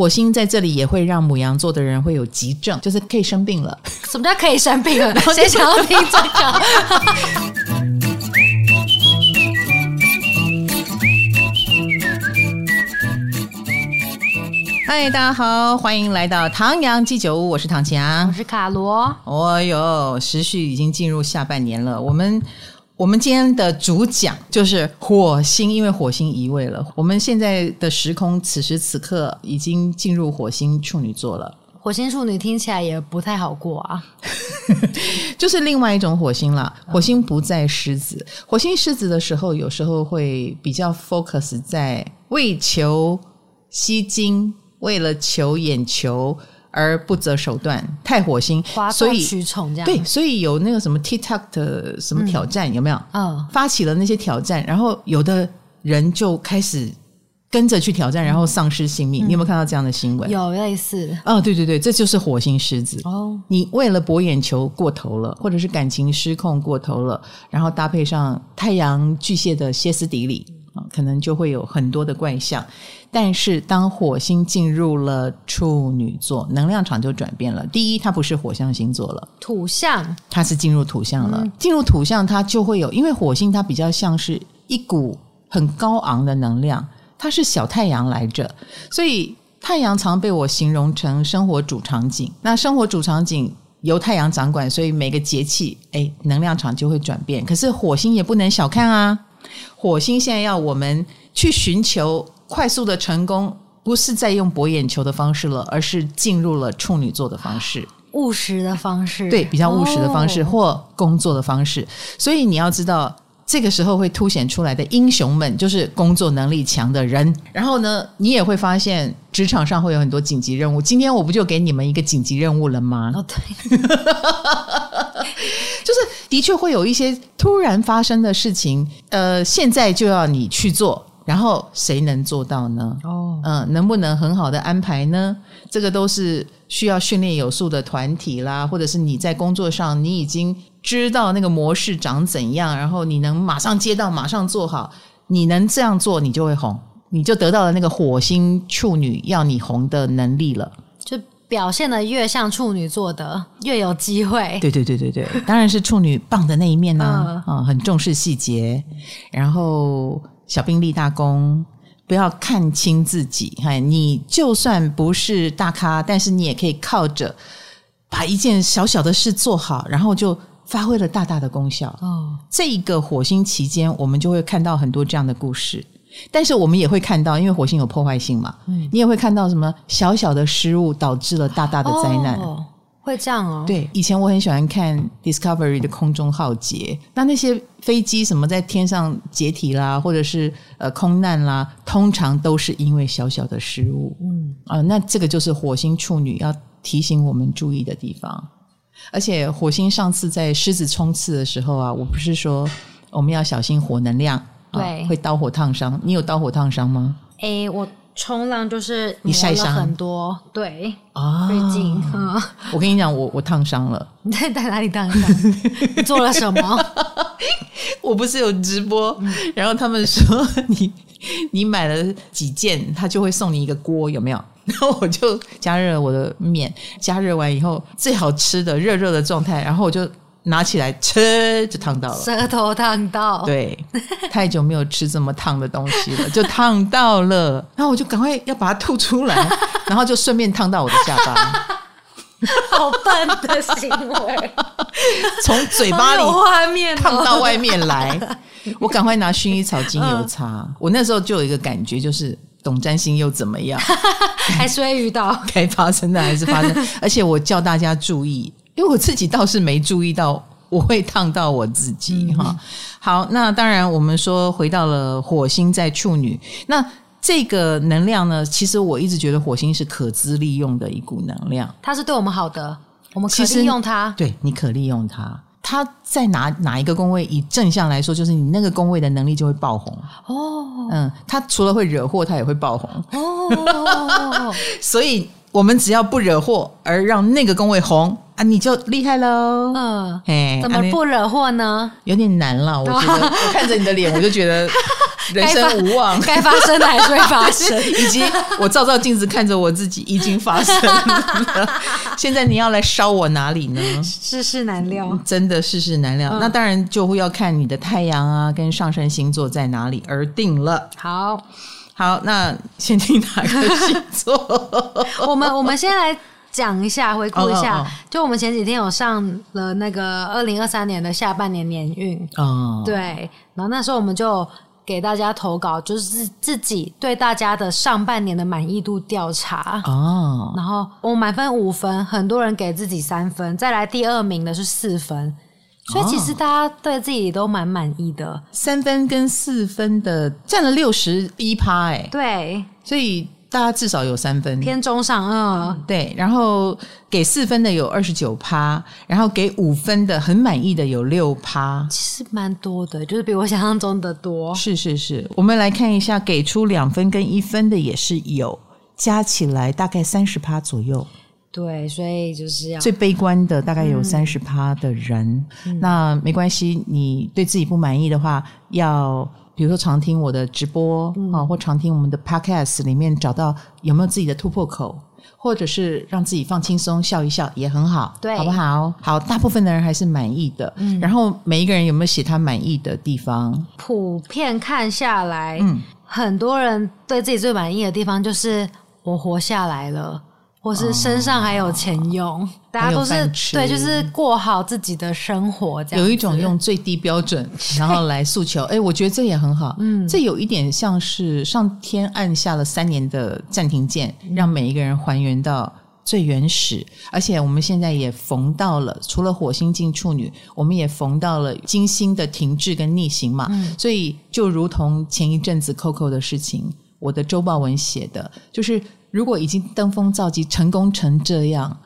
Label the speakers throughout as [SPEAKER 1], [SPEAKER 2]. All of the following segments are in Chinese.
[SPEAKER 1] 火星在这里也会让母羊座的人会有急症，就是可以生病了。
[SPEAKER 2] 什么叫可以生病了？谁想要听这个？
[SPEAKER 1] 嗨，大家好，欢迎来到唐阳鸡酒屋，我是唐綺阳，
[SPEAKER 2] 我是卡罗。
[SPEAKER 1] 哦哟，时序已经进入下半年了，我们。我们今天的主讲就是火星，因为火星移位了。我们现在的时空此时此刻已经进入火星处女座了。
[SPEAKER 2] 火星处女听起来也不太好过啊，
[SPEAKER 1] 就是另外一种火星啦。火星不在狮子，火星狮子的时候，有时候会比较 focus 在为求吸睛，为了求眼球。而不择手段，太火星，所以
[SPEAKER 2] 取宠这样。
[SPEAKER 1] 对，所以有那个什么 TikTok 的什么挑战、嗯、有没有？嗯，发起了那些挑战，然后有的人就开始跟着去挑战，然后丧失性命。嗯、你有没有看到这样的新闻？
[SPEAKER 2] 有类似。
[SPEAKER 1] 哦，对对对，这就是火星狮子。哦，你为了博眼球过头了，或者是感情失控过头了，然后搭配上太阳巨蟹的歇斯底里。可能就会有很多的怪象，但是当火星进入了处女座，能量场就转变了。第一，它不是火象星座了，
[SPEAKER 2] 土象，
[SPEAKER 1] 它是进入土象了。嗯、进入土象，它就会有，因为火星它比较像是一股很高昂的能量，它是小太阳来着，所以太阳常被我形容成生活主场景。那生活主场景由太阳掌管，所以每个节气，哎，能量场就会转变。可是火星也不能小看啊。火星现在要我们去寻求快速的成功，不是在用博眼球的方式了，而是进入了处女座的方式，
[SPEAKER 2] 务实的方式，
[SPEAKER 1] 对，比较务实的方式、哦、或工作的方式。所以你要知道，这个时候会凸显出来的英雄们，就是工作能力强的人。然后呢，你也会发现职场上会有很多紧急任务。今天我不就给你们一个紧急任务了吗？哦，对。就是的确会有一些突然发生的事情，呃，现在就要你去做，然后谁能做到呢？哦，嗯，能不能很好的安排呢？这个都是需要训练有素的团体啦，或者是你在工作上你已经知道那个模式长怎样，然后你能马上接到，马上做好，你能这样做，你就会红，你就得到了那个火星处女要你红的能力了，
[SPEAKER 2] 就。表现得越像处女座的，越有机会。
[SPEAKER 1] 对对对对对，当然是处女棒的那一面呢、啊。啊、嗯，很重视细节，然后小兵立大功，不要看轻自己。嗨，你就算不是大咖，但是你也可以靠着把一件小小的事做好，然后就发挥了大大的功效。哦，这一个火星期间，我们就会看到很多这样的故事。但是我们也会看到，因为火星有破坏性嘛，嗯，你也会看到什么小小的失误导致了大大的灾难，
[SPEAKER 2] 哦，会这样哦。
[SPEAKER 1] 对，以前我很喜欢看 Discovery 的空中浩劫，那那些飞机什么在天上解体啦，或者是呃空难啦，通常都是因为小小的失误。嗯啊，呃，那这个就是火星处女要提醒我们注意的地方。而且火星上次在狮子冲刺的时候啊，我不是说我们要小心火能量。
[SPEAKER 2] 对，
[SPEAKER 1] 会刀火烫伤。你有刀火烫伤吗？
[SPEAKER 2] 诶，我冲浪就是
[SPEAKER 1] 你晒伤
[SPEAKER 2] 很多，对啊，最近。
[SPEAKER 1] 我跟你讲，我我烫伤了。
[SPEAKER 2] 你 在在哪里烫伤？你做了什么？
[SPEAKER 1] 我不是有直播，嗯、然后他们说你你买了几件，他就会送你一个锅，有没有？然后我就加热我的面，加热完以后最好吃的热热的状态，然后我就。拿起来吃就烫到了，
[SPEAKER 2] 舌头烫到。
[SPEAKER 1] 对，太久没有吃这么烫的东西了，就烫到了。然后我就赶快要把它吐出来，然后就顺便烫到我的下巴。
[SPEAKER 2] 好笨的行为，
[SPEAKER 1] 从嘴巴里画面烫到外面来。我赶快拿薰衣草精油擦。我那时候就有一个感觉，就是懂占星又怎么样？
[SPEAKER 2] 还是会遇到
[SPEAKER 1] 该发生的还是发生，而且我叫大家注意。因为我自己倒是没注意到我会烫到我自己哈、嗯。好，那当然我们说回到了火星在处女，那这个能量呢，其实我一直觉得火星是可资利用的一股能量，
[SPEAKER 2] 它是对我们好的，我们可利用它。
[SPEAKER 1] 对，你可利用它。它在哪哪一个宫位？以正向来说，就是你那个宫位的能力就会爆红哦。嗯，它除了会惹祸，它也会爆红哦。所以。我们只要不惹祸，而让那个宫位红啊，你就厉害喽。嗯，
[SPEAKER 2] 怎么不惹祸呢？
[SPEAKER 1] 有点难了，我觉得。我看着你的脸，我就觉得 人生无望，
[SPEAKER 2] 该发生的还是会发生，
[SPEAKER 1] 以及我照照镜子看着我自己已经发生了。现在你要来烧我哪里呢？
[SPEAKER 2] 世事难料，
[SPEAKER 1] 真的世事难料。嗯、那当然就会要看你的太阳啊，跟上升星座在哪里而定了。
[SPEAKER 2] 好，
[SPEAKER 1] 好，那先听哪个星座？
[SPEAKER 2] 我们我们先来。讲一下，回顾一下，oh, oh, oh. 就我们前几天有上了那个二零二三年的下半年年运
[SPEAKER 1] 哦，oh.
[SPEAKER 2] 对，然后那时候我们就给大家投稿，就是自己对大家的上半年的满意度调查
[SPEAKER 1] 哦，oh.
[SPEAKER 2] 然后我满分五分，很多人给自己三分，再来第二名的是四分，所以其实大家对自己都蛮满意的，
[SPEAKER 1] 三分跟四分的占了六十一趴，哎，
[SPEAKER 2] 对，
[SPEAKER 1] 所以。大家至少有三分，
[SPEAKER 2] 偏中上，嗯，
[SPEAKER 1] 对。然后给四分的有二十九趴，然后给五分的很满意的有六趴，
[SPEAKER 2] 其实蛮多的，就是比我想象中的多。
[SPEAKER 1] 是是是，我们来看一下，给出两分跟一分的也是有，加起来大概三十趴左右。
[SPEAKER 2] 对，所以就是要
[SPEAKER 1] 最悲观的大概有三十趴的人，嗯、那没关系，你对自己不满意的话要。比如说，常听我的直播啊，嗯、或常听我们的 podcast 里面找到有没有自己的突破口，或者是让自己放轻松笑一笑也很好，
[SPEAKER 2] 对，
[SPEAKER 1] 好不好？好，大部分的人还是满意的。嗯，然后每一个人有没有写他满意的地方？
[SPEAKER 2] 普遍看下来，嗯，很多人对自己最满意的地方就是我活下来了。或是身上还有钱用，哦、大家都是对，就是过好自己的生活这样。
[SPEAKER 1] 有一种用最低标准，然后来诉求。哎，我觉得这也很好。嗯，这有一点像是上天按下了三年的暂停键，让每一个人还原到最原始。而且我们现在也逢到了，除了火星进处女，我们也逢到了金星的停滞跟逆行嘛。嗯、所以就如同前一阵子 Coco 的事情，我的周报文写的就是。如果已经登峰造极、成功成这样、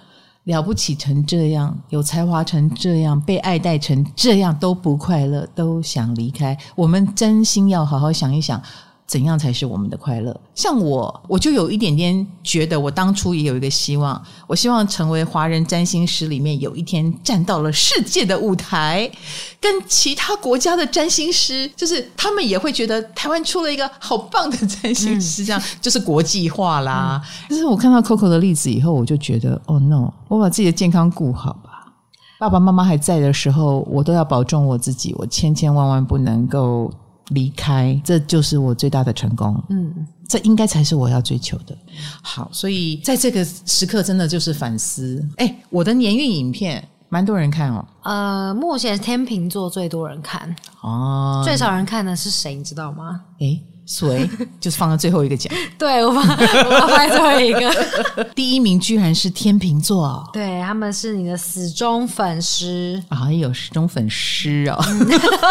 [SPEAKER 1] 了不起成这样、有才华成这样、被爱戴成这样，都不快乐，都想离开，我们真心要好好想一想。怎样才是我们的快乐？像我，我就有一点点觉得，我当初也有一个希望，我希望成为华人占星师里面有一天站到了世界的舞台，跟其他国家的占星师，就是他们也会觉得台湾出了一个好棒的占星师，这样、嗯、就是国际化啦。但、嗯、是我看到 Coco 的例子以后，我就觉得，哦 no，我把自己的健康顾好吧。爸爸妈妈还在的时候，我都要保重我自己，我千千万万不能够。离开，这就是我最大的成功。嗯，这应该才是我要追求的。好，所以在这个时刻，真的就是反思。哎，我的年运影片蛮多人看哦。
[SPEAKER 2] 呃，目前天秤座最多人看
[SPEAKER 1] 哦，
[SPEAKER 2] 最少人看的是谁？你知道吗？
[SPEAKER 1] 哎。谁？就是放在最后一个讲。
[SPEAKER 2] 对，我放我放在最后一个。
[SPEAKER 1] 第一名居然是天秤座，
[SPEAKER 2] 对，他们是你的死忠粉丝
[SPEAKER 1] 啊，有死忠粉丝哦。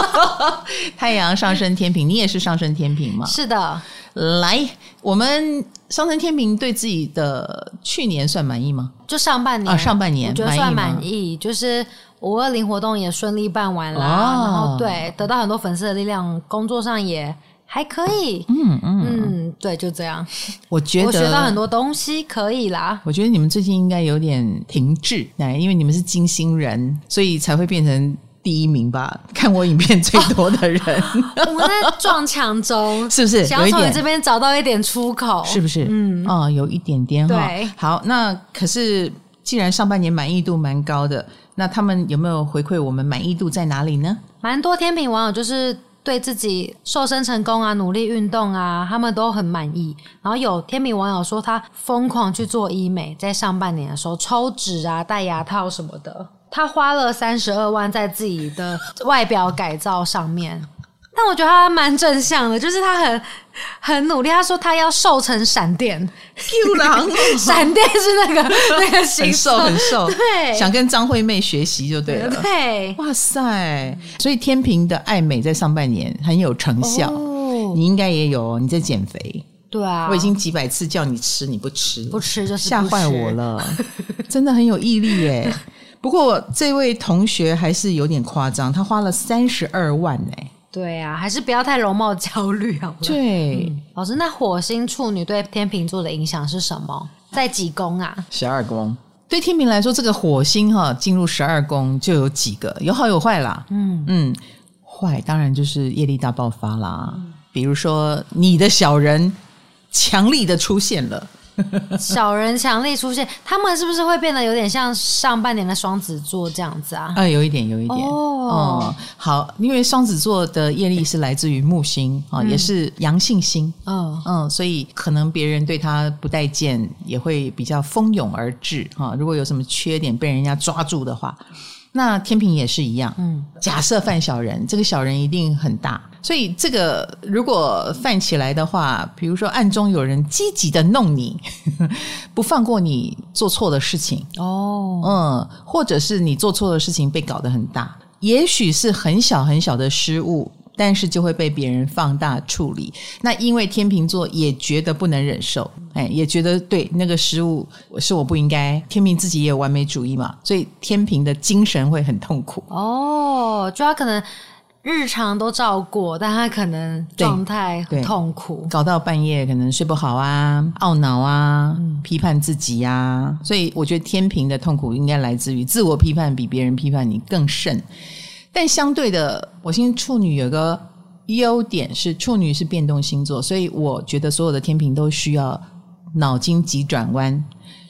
[SPEAKER 1] 太阳上升天平，你也是上升天平吗？
[SPEAKER 2] 是的。
[SPEAKER 1] 来，我们上升天平对自己的去年算满意吗？
[SPEAKER 2] 就上半年
[SPEAKER 1] 啊，上半年
[SPEAKER 2] 我觉得算满意，就是五二零活动也顺利办完了，哦、然后对，得到很多粉丝的力量，工作上也。还可以，
[SPEAKER 1] 嗯嗯
[SPEAKER 2] 嗯，对，就这样。
[SPEAKER 1] 我觉得我
[SPEAKER 2] 学到很多东西，可以啦。
[SPEAKER 1] 我觉得你们最近应该有点停滞，哎，因为你们是金星人，所以才会变成第一名吧？看我影片最多的人，哦、
[SPEAKER 2] 我们在撞墙中，
[SPEAKER 1] 是不是？
[SPEAKER 2] 想要从你这边找到一点出口，
[SPEAKER 1] 是不是？嗯啊、哦，有一点点哈。
[SPEAKER 2] 对，
[SPEAKER 1] 好，那可是既然上半年满意度蛮高的，那他们有没有回馈我们满意度在哪里呢？
[SPEAKER 2] 蛮多天秤网友就是。对自己瘦身成功啊，努力运动啊，他们都很满意。然后有天秤网友说，他疯狂去做医美，在上半年的时候抽脂啊、戴牙套什么的，他花了三十二万在自己的外表改造上面。但我觉得他蛮正向的，就是他很很努力。他说他要瘦成闪电
[SPEAKER 1] ，Q 狼，
[SPEAKER 2] 闪电是那个 那个形
[SPEAKER 1] 瘦很瘦，
[SPEAKER 2] 对，
[SPEAKER 1] 想跟张惠妹学习就对了。
[SPEAKER 2] 对，
[SPEAKER 1] 哇塞！所以天平的爱美在上半年很有成效，哦、你应该也有。你在减肥，
[SPEAKER 2] 对啊，
[SPEAKER 1] 我已经几百次叫你吃，你不吃，
[SPEAKER 2] 不吃就是
[SPEAKER 1] 吓坏我了，真的很有毅力耶。不过这位同学还是有点夸张，他花了三十二万哎。
[SPEAKER 2] 对啊，还是不要太容貌焦虑好不好？
[SPEAKER 1] 对、嗯，
[SPEAKER 2] 老师，那火星处女对天秤座的影响是什么？在几宫啊？
[SPEAKER 1] 十二宫。对天秤来说，这个火星哈进入十二宫就有几个，有好有坏啦。嗯嗯，坏当然就是业力大爆发啦。比如说你的小人强力的出现了。
[SPEAKER 2] 小人强力出现，他们是不是会变得有点像上半年的双子座这样子啊？
[SPEAKER 1] 呃，有一点，有一点哦、嗯。好，因为双子座的业力是来自于木星啊、嗯，也是阳性星。嗯嗯，所以可能别人对他不待见，也会比较蜂拥而至哈。如果有什么缺点被人家抓住的话，那天平也是一样。嗯，假设犯小人，这个小人一定很大。所以这个如果犯起来的话，比如说暗中有人积极的弄你，不放过你做错的事情哦，嗯，或者是你做错的事情被搞得很大，也许是很小很小的失误，但是就会被别人放大处理。那因为天秤座也觉得不能忍受，哎，也觉得对那个失误是我不应该。天秤自己也有完美主义嘛，所以天秤的精神会很痛苦哦，就他可能。
[SPEAKER 2] 日常都照过，但他可能状态很痛苦，
[SPEAKER 1] 搞到半夜可能睡不好啊，懊恼啊，嗯、批判自己啊。所以我觉得天秤的痛苦应该来自于自我批判比别人批判你更甚。但相对的，火星处女有个优点是处女是变动星座，所以我觉得所有的天平都需要脑筋急转弯。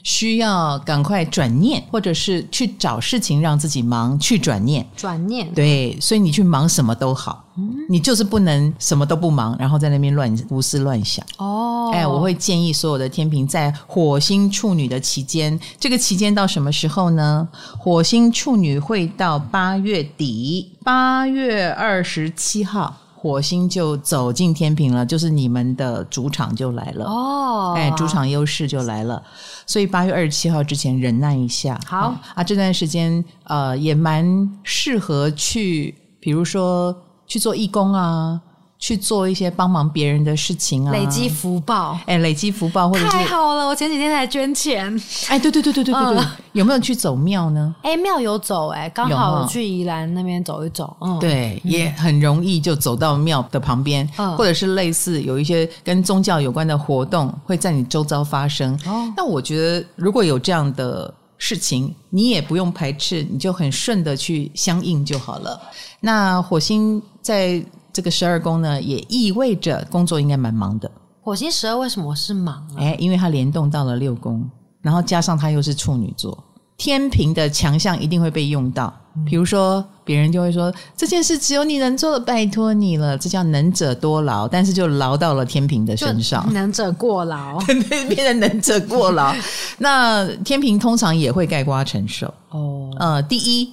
[SPEAKER 1] 需要赶快转念，或者是去找事情让自己忙，去转念。
[SPEAKER 2] 转念，
[SPEAKER 1] 对，所以你去忙什么都好，嗯，你就是不能什么都不忙，然后在那边乱胡思乱想。哦，哎，我会建议所有的天秤在火星处女的期间，这个期间到什么时候呢？火星处女会到八月底，八月二十七号。火星就走进天平了，就是你们的主场就来了哦，哎，主场优势就来了，所以八月二十七号之前忍耐一下。
[SPEAKER 2] 好、
[SPEAKER 1] 嗯、啊，这段时间呃也蛮适合去，比如说去做义工啊。去做一些帮忙别人的事情啊，
[SPEAKER 2] 累积福报。
[SPEAKER 1] 哎，累积福报，或者
[SPEAKER 2] 太好了！我前几天才捐钱。
[SPEAKER 1] 哎，对对对对对对对，嗯、有没有去走庙呢？
[SPEAKER 2] 哎，庙有走，哎，刚好去宜兰那边走一走。嗯，
[SPEAKER 1] 对，也很容易就走到庙的旁边，嗯，或者是类似有一些跟宗教有关的活动会在你周遭发生。哦，那我觉得如果有这样的事情，你也不用排斥，你就很顺的去相应就好了。那火星在。这个十二宫呢，也意味着工作应该蛮忙的。
[SPEAKER 2] 火星十二为什么是忙啊？
[SPEAKER 1] 哎，因为它联动到了六宫，然后加上它又是处女座，天平的强项一定会被用到。比如说，别人就会说这件事只有你能做了，拜托你了，这叫能者多劳，但是就劳到了天平的身上，
[SPEAKER 2] 能者过劳，
[SPEAKER 1] 变成能者过劳。那天平通常也会盖瓜承受。哦，呃，第一。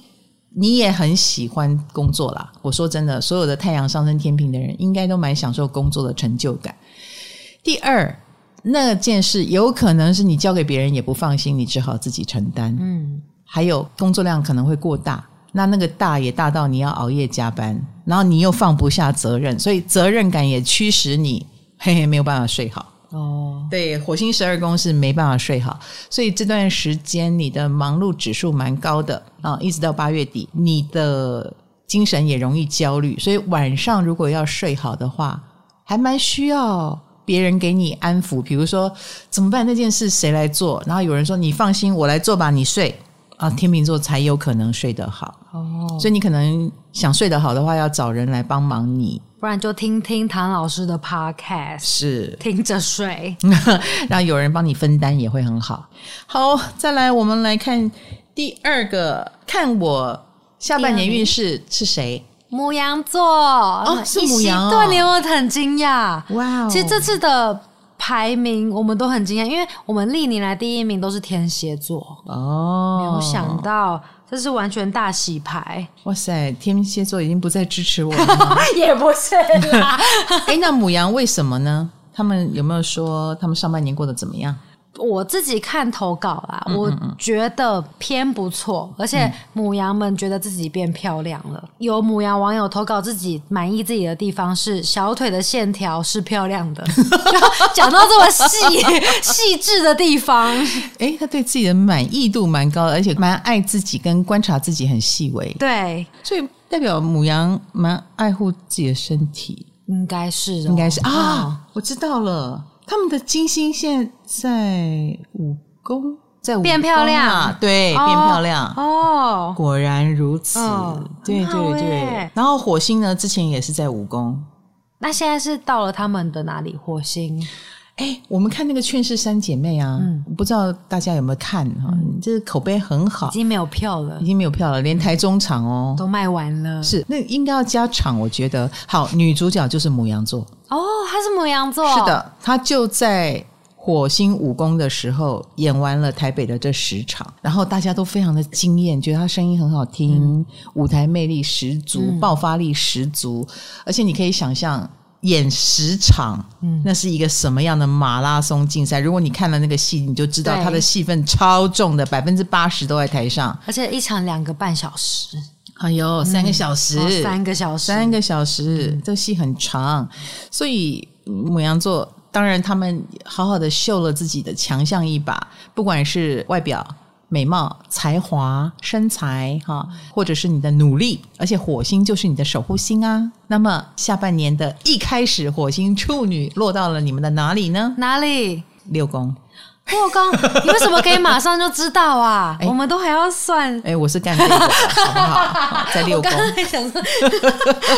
[SPEAKER 1] 你也很喜欢工作啦。我说真的，所有的太阳上升天平的人，应该都蛮享受工作的成就感。第二，那件事有可能是你交给别人也不放心，你只好自己承担。嗯，还有工作量可能会过大，那那个大也大到你要熬夜加班，然后你又放不下责任，所以责任感也驱使你，嘿嘿，没有办法睡好。哦，对，火星十二宫是没办法睡好，所以这段时间你的忙碌指数蛮高的啊，一直到八月底，你的精神也容易焦虑，所以晚上如果要睡好的话，还蛮需要别人给你安抚，比如说怎么办？那件事谁来做？然后有人说你放心，我来做吧，你睡啊，天秤座才有可能睡得好。哦，所以你可能想睡得好的话，要找人来帮忙你。
[SPEAKER 2] 不然就听听唐老师的 podcast，
[SPEAKER 1] 是
[SPEAKER 2] 听着睡，
[SPEAKER 1] 然后有人帮你分担也会很好。好，再来我们来看第二个，看我下半年运势是谁？
[SPEAKER 2] 母羊座
[SPEAKER 1] 哦，是母羊哦，
[SPEAKER 2] 对，你有没有很惊讶？哇、wow，其实这次的排名我们都很惊讶，因为我们历年来第一名都是天蝎座哦，没有想到。这是完全大洗牌！
[SPEAKER 1] 哇塞，天蝎座已经不再支持我了吗？
[SPEAKER 2] 也不是啦。
[SPEAKER 1] 哎，那母羊为什么呢？他们有没有说他们上半年过得怎么样？
[SPEAKER 2] 我自己看投稿啦，嗯嗯嗯，我觉得偏不错，而且母羊们觉得自己变漂亮了。嗯、有母羊网友投稿自己满意自己的地方是小腿的线条是漂亮的，讲到这么细 细致的地方，
[SPEAKER 1] 哎，他对自己的满意度蛮高的，而且蛮爱自己，跟观察自己很细微。
[SPEAKER 2] 对，
[SPEAKER 1] 所以代表母羊蛮爱护自己的身体，
[SPEAKER 2] 应该是、哦，
[SPEAKER 1] 应该是啊、哦，我知道了。他们的金星现在五宫，在
[SPEAKER 2] 变漂亮，
[SPEAKER 1] 对，哦、变漂亮。
[SPEAKER 2] 哦，
[SPEAKER 1] 果然如此，哦、对对对。然后火星呢，之前也是在五宫，
[SPEAKER 2] 那现在是到了他们的哪里？火星？
[SPEAKER 1] 哎，我们看那个《劝世三姐妹》啊，嗯、不知道大家有没有看哈？嗯、这个口碑很好，
[SPEAKER 2] 已经没有票了，
[SPEAKER 1] 已经没有票了，连台中场哦
[SPEAKER 2] 都卖完了。
[SPEAKER 1] 是，那应该要加场，我觉得。好，女主角就是母羊座
[SPEAKER 2] 哦，她是母羊座，
[SPEAKER 1] 是的，她就在火星武功的时候演完了台北的这十场，然后大家都非常的惊艳，觉得她声音很好听，嗯、舞台魅力十足，嗯、爆发力十足，而且你可以想象。演十场，嗯，那是一个什么样的马拉松竞赛？如果你看了那个戏，你就知道他的戏份超重的，百分之八十都在台上，
[SPEAKER 2] 而且一场两个半小时，
[SPEAKER 1] 哎呦，三个小
[SPEAKER 2] 时，三个小时，
[SPEAKER 1] 三个小时，嗯、这个戏很长，所以母羊座当然他们好好的秀了自己的强项一把，不管是外表。美貌、才华、身材，哈，或者是你的努力，而且火星就是你的守护星啊。那么下半年的一开始，火星处女落到了你们的哪里呢？
[SPEAKER 2] 哪里？
[SPEAKER 1] 六宫。
[SPEAKER 2] 六宫，你为什么可以马上就知道啊？欸、我们都还要算。
[SPEAKER 1] 哎、欸，我是干这个的，好不好？在六 宫。想说，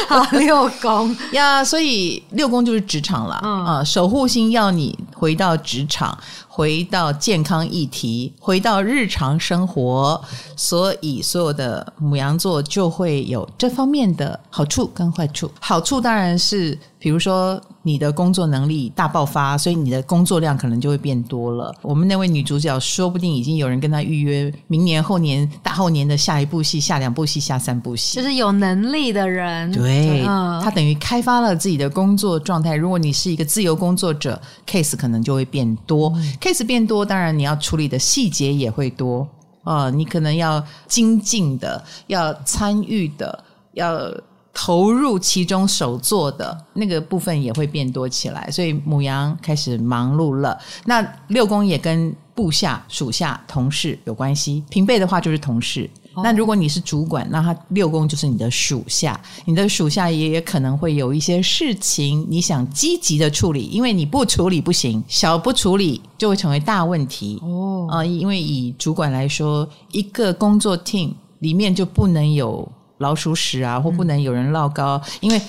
[SPEAKER 2] 好六宫
[SPEAKER 1] 呀，所以六宫就是职场了。嗯啊，守护星要你回到职场。回到健康议题，回到日常生活，所以所有的母羊座就会有这方面的好处跟坏处。好处当然是，比如说你的工作能力大爆发，所以你的工作量可能就会变多了。我们那位女主角说不定已经有人跟她预约明年、后年、大后年的下一部戏、下两部戏、下三部戏，
[SPEAKER 2] 就是有能力的人。
[SPEAKER 1] 对，她等于开发了自己的工作状态。如果你是一个自由工作者，case 可能就会变多。嗯 case 变多，当然你要处理的细节也会多啊、呃！你可能要精进的，要参与的，要投入其中手做的那个部分也会变多起来。所以母羊开始忙碌了。那六宫也跟部下、属下、同事有关系。平辈的话就是同事。那如果你是主管，那他六宫就是你的属下，你的属下也也可能会有一些事情，你想积极的处理，因为你不处理不行，小不处理就会成为大问题哦。啊、呃，因为以主管来说，一个工作 team 里面就不能有老鼠屎啊，或不能有人落高，嗯、因为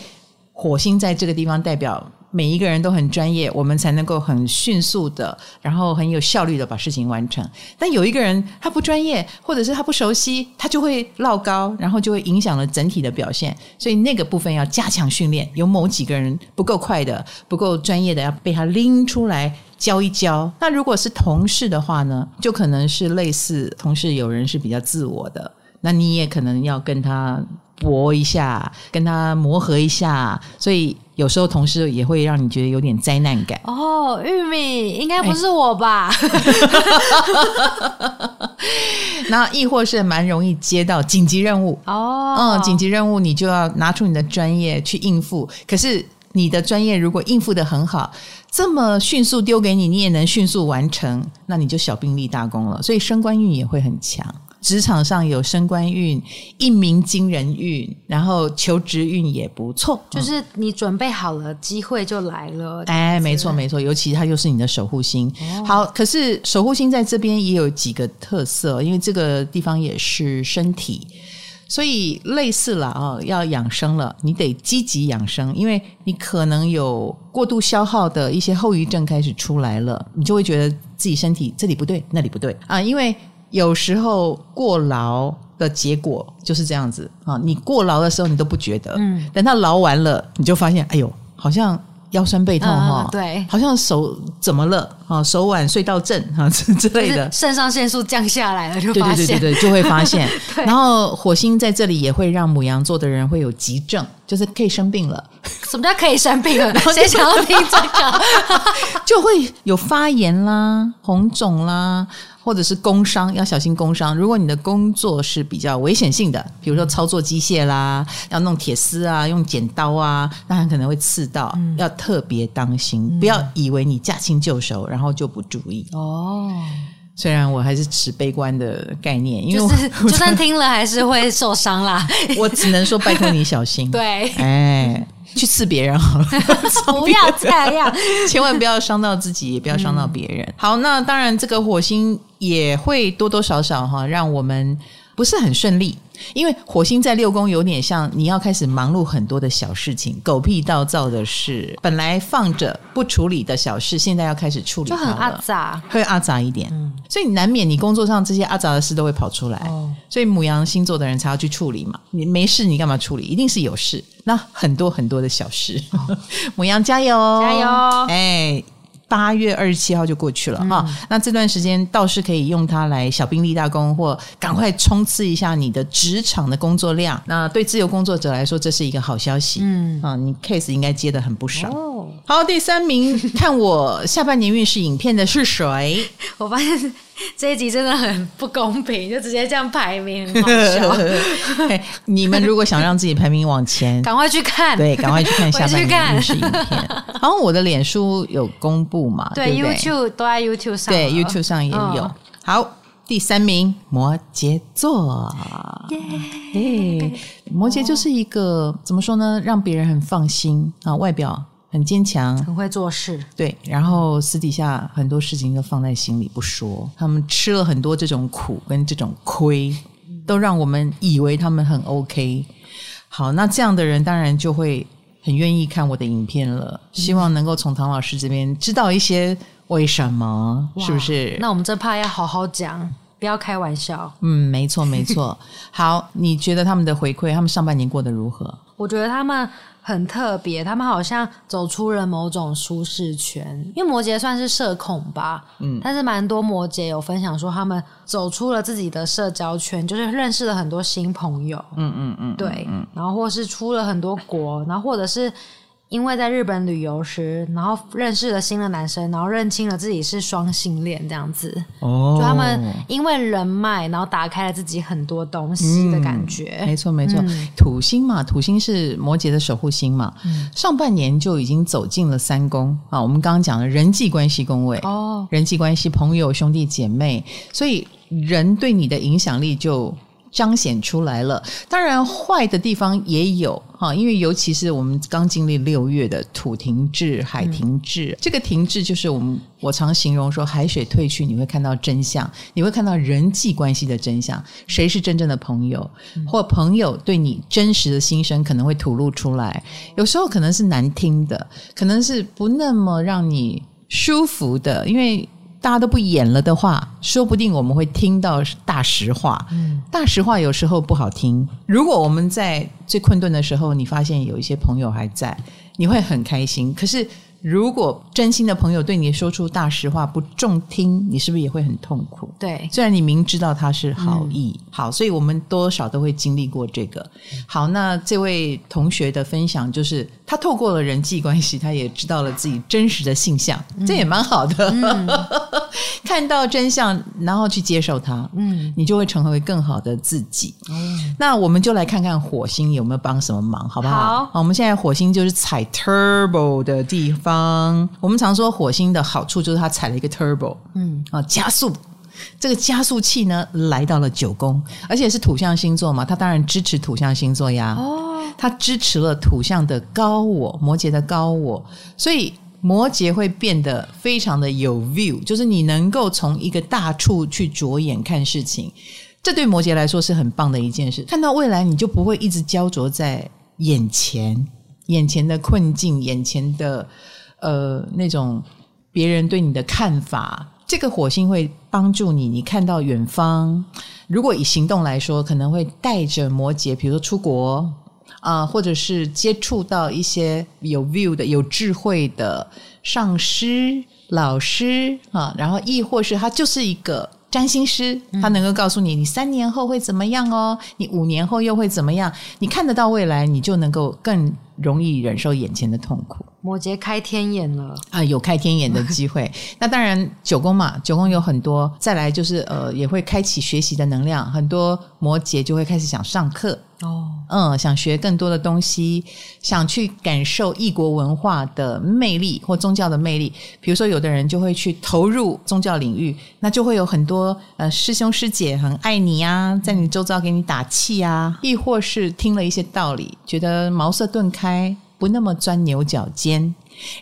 [SPEAKER 1] 火星在这个地方代表。每一个人都很专业，我们才能够很迅速的，然后很有效率的把事情完成。但有一个人他不专业，或者是他不熟悉，他就会落高，然后就会影响了整体的表现。所以那个部分要加强训练。有某几个人不够快的、不够专业的，要被他拎出来教一教。那如果是同事的话呢，就可能是类似同事有人是比较自我的，那你也可能要跟他搏一下，跟他磨合一下。所以。有时候同事也会让你觉得有点灾难感。
[SPEAKER 2] 哦，玉米应该不是我吧？
[SPEAKER 1] 那亦或是蛮容易接到紧急任务哦，嗯，紧急任务你就要拿出你的专业去应付。可是你的专业如果应付的很好，这么迅速丢给你，你也能迅速完成，那你就小兵立大功了。所以升官运也会很强。职场上有升官运、一鸣惊人运，然后求职运也不错，
[SPEAKER 2] 就是你准备好了，机会就来了。
[SPEAKER 1] 哎，没错没错，尤其它又是你的守护星。哦、好，可是守护星在这边也有几个特色，因为这个地方也是身体，所以类似了啊，要养生了，你得积极养生，因为你可能有过度消耗的一些后遗症开始出来了，你就会觉得自己身体这里不对，那里不对啊，因为。有时候过劳的结果就是这样子啊！你过劳的时候你都不觉得，嗯，等他劳完了，你就发现，哎呦，好像腰酸背痛哈，
[SPEAKER 2] 对，
[SPEAKER 1] 好像手怎么了啊？手腕隧道症啊之 之类的，
[SPEAKER 2] 肾上腺素降下来了，就发现，
[SPEAKER 1] 对对对对，就会发现。然后火星在这里也会让母羊座的人会有急症，就是可以生病了。
[SPEAKER 2] 什么叫可以生病了？谁想要听这个？
[SPEAKER 1] 就会有发炎啦、红肿啦。或者是工伤，要小心工伤。如果你的工作是比较危险性的，比如说操作机械啦，要弄铁丝啊，用剪刀啊，那很可能会刺到，嗯、要特别当心，嗯、不要以为你驾轻就熟，然后就不注意。哦，虽然我还是持悲观的概念，因为我、
[SPEAKER 2] 就是、就算听了还是会受伤啦。
[SPEAKER 1] 我只能说拜托你小心。
[SPEAKER 2] 对，
[SPEAKER 1] 哎。去刺别人好了，
[SPEAKER 2] 不要这样，
[SPEAKER 1] 千万不要伤到自己，也不要伤到别人。嗯、好，那当然，这个火星也会多多少少哈，让我们不是很顺利，因为火星在六宫有点像你要开始忙碌很多的小事情，狗屁倒灶的事，本来放着不处理的小事，现在要开始处理，
[SPEAKER 2] 就很阿杂，
[SPEAKER 1] 会阿杂一点。嗯，所以你难免你工作上这些阿杂的事都会跑出来。哦，所以母羊星座的人才要去处理嘛。你没事，你干嘛处理？一定是有事。那很多很多的小事，哦、牡羊加油，
[SPEAKER 2] 加油！
[SPEAKER 1] 哎。八月二十七号就过去了哈、嗯，那这段时间倒是可以用它来小兵立大功，或赶快冲刺一下你的职场的工作量。那对自由工作者来说，这是一个好消息。嗯啊，你 case 应该接的很不少。哦、好，第三名 看我下半年运势影片的是谁？
[SPEAKER 2] 我发现。这一集真的很不公平，就直接这样排名，很好笑。
[SPEAKER 1] 你们如果想让自己排名往前，
[SPEAKER 2] 赶快去看，
[SPEAKER 1] 对，赶快去看下半 年运势影片。然后我的脸书有公布嘛？对，对
[SPEAKER 2] ，YouTube 都在 YouTube 上，
[SPEAKER 1] 对，YouTube 上也有。哦、好，第三名摩羯座，耶，摩羯就是一个怎么说呢？让别人很放心啊，外表。很坚强，
[SPEAKER 2] 很会做事，
[SPEAKER 1] 对。然后私底下很多事情都放在心里不说。他们吃了很多这种苦跟这种亏，都让我们以为他们很 OK。好，那这样的人当然就会很愿意看我的影片了。希望能够从唐老师这边知道一些为什么，是不是？
[SPEAKER 2] 那我们这怕要好好讲，不要开玩笑。
[SPEAKER 1] 嗯，没错，没错。好，你觉得他们的回馈，他们上半年过得如何？
[SPEAKER 2] 我觉得他们。很特别，他们好像走出了某种舒适圈，因为摩羯算是社恐吧，嗯，但是蛮多摩羯有分享说他们走出了自己的社交圈，就是认识了很多新朋友，嗯嗯嗯，对，然后或是出了很多国，然后或者是。因为在日本旅游时，然后认识了新的男生，然后认清了自己是双性恋这样子。哦，就他们因为人脉，然后打开了自己很多东西的感觉。
[SPEAKER 1] 嗯、没错，没错、嗯。土星嘛，土星是摩羯的守护星嘛、嗯。上半年就已经走进了三宫啊。我们刚刚讲的人际关系宫位哦，人际关系、朋友、兄弟姐妹，所以人对你的影响力就。彰显出来了，当然坏的地方也有哈，因为尤其是我们刚经历六月的土停滞、海停滞，嗯，这个停滞就是我们我常形容说海水退去，你会看到真相，你会看到人际关系的真相，谁是真正的朋友，或朋友对你真实的心声可能会吐露出来，有时候可能是难听的，可能是不那么让你舒服的，因为。大家都不演了的话，说不定我们会听到大实话。嗯，大实话有时候不好听。如果我们在最困顿的时候，你发现有一些朋友还在，你会很开心。可是。如果真心的朋友对你说出大实话不中听，你是不是也会很痛苦？
[SPEAKER 2] 对，
[SPEAKER 1] 虽然你明知道他是好意，嗯、好，所以我们多少都会经历过这个。好，那这位同学的分享就是他透过了人际关系，他也知道了自己真实的性向，嗯、这也蛮好的。嗯、看到真相，然后去接受它，嗯，你就会成为更好的自己。嗯，那我们就来看看火星有没有帮什么忙，好不好？好，好，我们现在火星就是踩 turbo 的地方。嗯，我们常说火星的好处就是它踩了一个 turbo，嗯啊，加速，这个加速器呢来到了九宫，而且是土象星座嘛，它当然支持土象星座呀。哦，它支持了土象的高我，摩羯的高我，所以摩羯会变得非常的有 view，就是你能够从一个大处去着眼看事情，这对摩羯来说是很棒的一件事。看到未来，你就不会一直焦灼在眼前，眼前的困境，眼前的。呃，那种别人对你的看法，这个火星会帮助你。你看到远方，如果以行动来说，可能会带着摩羯，比如说出国啊、或者是接触到一些有 view 的、有智慧的上师、老师啊，然后亦或是他就是一个占星师，他能够告诉你，你三年后会怎么样哦，你五年后又会怎么样？你看得到未来，你就能够更容易忍受眼前的痛苦。
[SPEAKER 2] 摩羯开天眼了
[SPEAKER 1] 啊，有开天眼的机会。那当然九宫嘛，九宫有很多。再来就是呃，也会开启学习的能量，很多摩羯就会开始想上课哦，嗯，想学更多的东西，想去感受异国文化的魅力或宗教的魅力。比如说，有的人就会去投入宗教领域，那就会有很多呃师兄师姐很爱你啊，在你周遭给你打气啊，亦或是听了一些道理，觉得茅塞顿开。不那么钻牛角尖，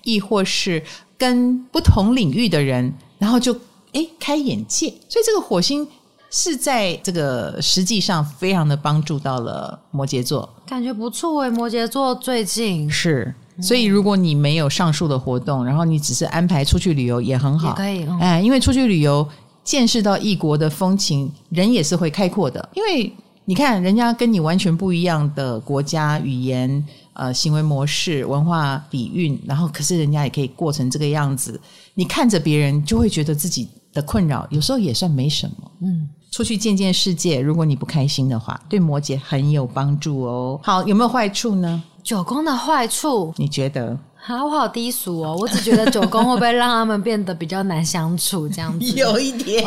[SPEAKER 1] 亦或是跟不同领域的人，然后就诶开眼界。所以这个火星是在这个实际上非常的帮助到了摩羯座，
[SPEAKER 2] 感觉不错诶。摩羯座最近
[SPEAKER 1] 是，所以如果你没有上述的活动，然后你只是安排出去旅游也很好，
[SPEAKER 2] 可以。嗯、
[SPEAKER 1] 哎，因为出去旅游见识到异国的风情，人也是会开阔的。因为你看人家跟你完全不一样的国家语言。呃，行为模式、文化底蕴，然后可是人家也可以过成这个样子。你看着别人，就会觉得自己的困扰有时候也算没什么。嗯，出去见见世界，如果你不开心的话，对摩羯很有帮助哦。好，有没有坏处呢？
[SPEAKER 2] 九宫的坏处，
[SPEAKER 1] 你觉得？
[SPEAKER 2] 啊，我好低俗哦！我只觉得九宫会不会让他们变得比较难相处，这样子？
[SPEAKER 1] 有一点。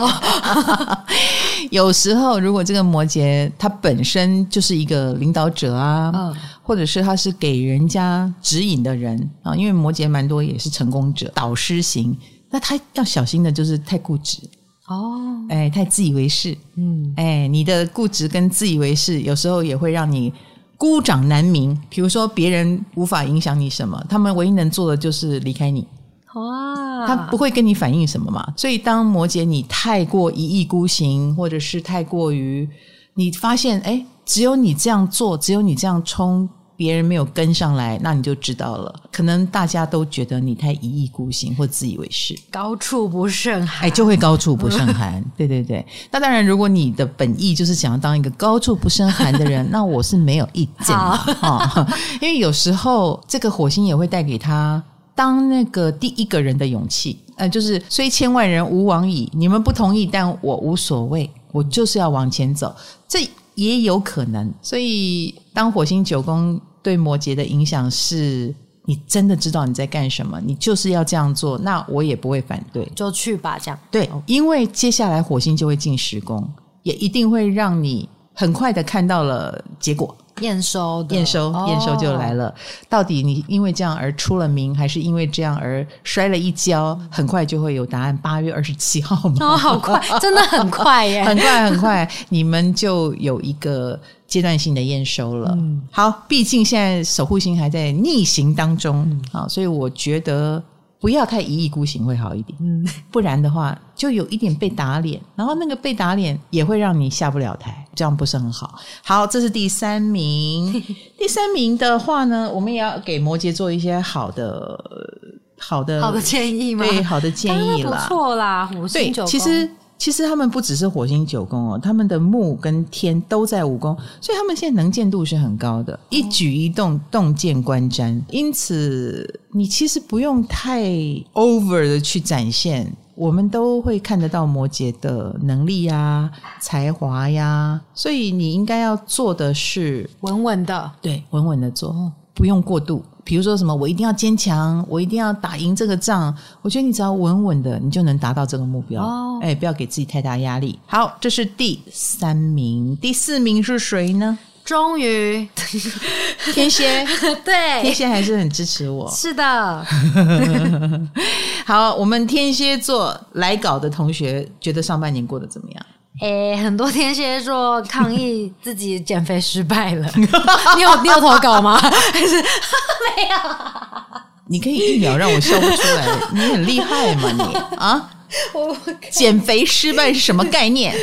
[SPEAKER 1] 有时候，如果这个摩羯他本身就是一个领导者啊，嗯、或者是他是给人家指引的人啊，因为摩羯蛮多也是成功者、导师型，那他要小心的就是太固执哦，哎，太自以为是。嗯，哎，你的固执跟自以为是，有时候也会让你。孤掌难鸣，比如说别人无法影响你什么，他们唯一能做的就是离开你。哇，他不会跟你反映什么嘛。所以当摩羯你太过一意孤行，或者是太过于你发现，哎，只有你这样做，只有你这样冲。别人没有跟上来，那你就知道了。可能大家都觉得你太一意孤行或自以为是，
[SPEAKER 2] 高处不胜寒，
[SPEAKER 1] 哎，就会高处不胜寒。对对对，那当然，如果你的本意就是想要当一个高处不胜寒的人，那我是没有意见的啊。因为有时候这个火星也会带给他当那个第一个人的勇气。呃，就是虽千万人吾往矣，你们不同意，但我无所谓，我就是要往前走。这。也有可能，所以当火星九宫对摩羯的影响是，你真的知道你在干什么，你就是要这样做，那我也不会反对，
[SPEAKER 2] 就去吧，这样。
[SPEAKER 1] 对，因为接下来火星就会进十宫，也一定会让你很快的看到了结果。
[SPEAKER 2] 验收，
[SPEAKER 1] 验收，验收就来了。哦、到底你因为这样而出了名，还是因为这样而摔了一跤？很快就会有答案。八月二十七号吗？
[SPEAKER 2] 哦，好快，真的很快耶！
[SPEAKER 1] 很快很快，你们就有一个阶段性的验收了。嗯、好，毕竟现在守护星还在逆行当中，嗯、好，所以我觉得。不要太一意孤行会好一点，嗯，不然的话就有一点被打脸，然后那个被打脸也会让你下不了台，这样不是很好。好，这是第三名，第三名的话呢，我们也要给摩羯做一些好的、好的、
[SPEAKER 2] 好的建议吗？
[SPEAKER 1] 对，好的建议啦，
[SPEAKER 2] 不错啦，五星九宫，
[SPEAKER 1] 其实。其实他们不只是火星九宫哦，他们的木跟天都在五宫，所以他们现在能见度是很高的，一举一动洞见观瞻。因此，你其实不用太 over 的去展现，我们都会看得到摩羯的能力呀、才华呀。所以你应该要做的是
[SPEAKER 2] 稳稳的，
[SPEAKER 1] 对，稳稳的做，不用过度。比如说什么，我一定要坚强，我一定要打赢这个仗。我觉得你只要稳稳的，你就能达到这个目标。哦，哎，不要给自己太大压力。好，这是第三名，第四名是谁呢？
[SPEAKER 2] 终于，
[SPEAKER 1] 天蝎。
[SPEAKER 2] 对，
[SPEAKER 1] 天蝎还是很支持我。
[SPEAKER 2] 是的。
[SPEAKER 1] 好，我们天蝎座来稿的同学，觉得上半年过得怎么样？
[SPEAKER 2] 诶，很多天蝎座抗议自己减肥失败了。你有你有投稿吗？还是 没有？
[SPEAKER 1] 你可以一秒让我笑不出来，你很厉害嘛你啊？我减肥失败是什么概念？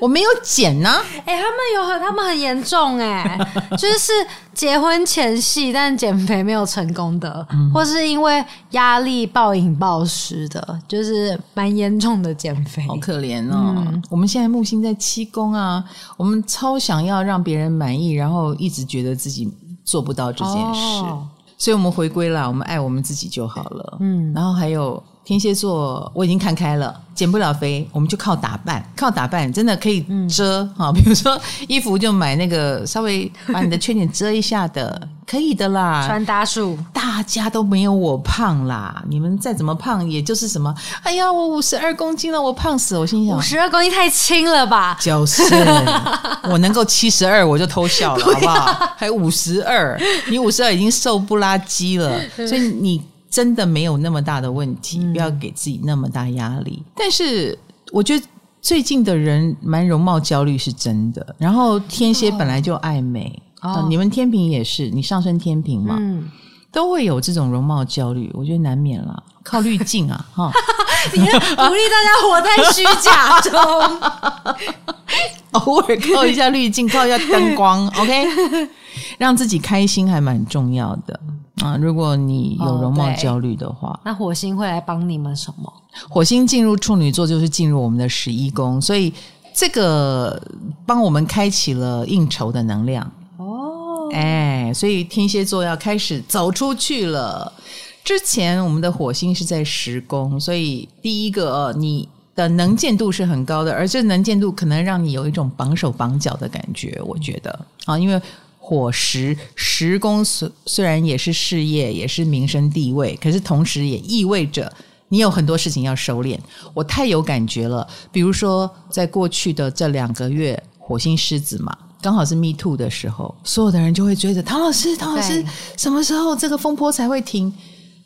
[SPEAKER 1] 我没有减呢、啊。
[SPEAKER 2] 哎、欸，他们有很，他们很严重哎，就是结婚前戏但减肥没有成功的，嗯、或是因为压力暴饮暴食的，就是蛮严重的减肥。
[SPEAKER 1] 好可怜哦。嗯、我们现在木星在七宫啊，我们超想要让别人满意，然后一直觉得自己做不到这件事，哦、所以我们回归了，我们爱我们自己就好了。嗯，然后还有。天蝎座，我已经看开了，减不了肥，我们就靠打扮，靠打扮真的可以遮哈、嗯。比如说衣服就买那个稍微把你的缺点遮一下的，可以的啦。
[SPEAKER 2] 穿搭术，
[SPEAKER 1] 大家都没有我胖啦，你们再怎么胖，也就是什么，哎呀，我五十二公斤了，我胖死了。我心想，
[SPEAKER 2] 五十二公斤太轻了吧？
[SPEAKER 1] 就是，我能够七十二，我就偷笑了，好不好？还五十二，你五十二已经瘦不拉几了，所以你。真的没有那么大的问题，嗯、不要给自己那么大压力。但是我觉得最近的人蛮容貌焦虑是真的。然后天蝎本来就爱美，你们天平也是，你上升天平嘛，嗯、都会有这种容貌焦虑。我觉得难免啦，靠滤镜啊，哈。
[SPEAKER 2] 你要鼓励大家活在虚假中，
[SPEAKER 1] 偶尔靠一下滤镜，靠一下灯光，OK，让自己开心还蛮重要的啊。如果你有容貌焦虑的话，哦，
[SPEAKER 2] 那火星会来帮你们什么？
[SPEAKER 1] 火星进入处女座就是进入我们的十一宫，所以这个帮我们开启了应酬的能量哦。哎，所以天蝎座要开始走出去了。之前我们的火星是在十宫，所以第一个你的能见度是很高的，而这能见度可能让你有一种绑手绑脚的感觉。我觉得啊，因为火十十宫虽虽然也是事业，也是名声地位，可是同时也意味着你有很多事情要收敛。我太有感觉了，比如说在过去的这两个月，火星狮子嘛。刚好是 Me Too 的时候，所有的人就会追着唐老师，唐老师什么时候这个风波才会停？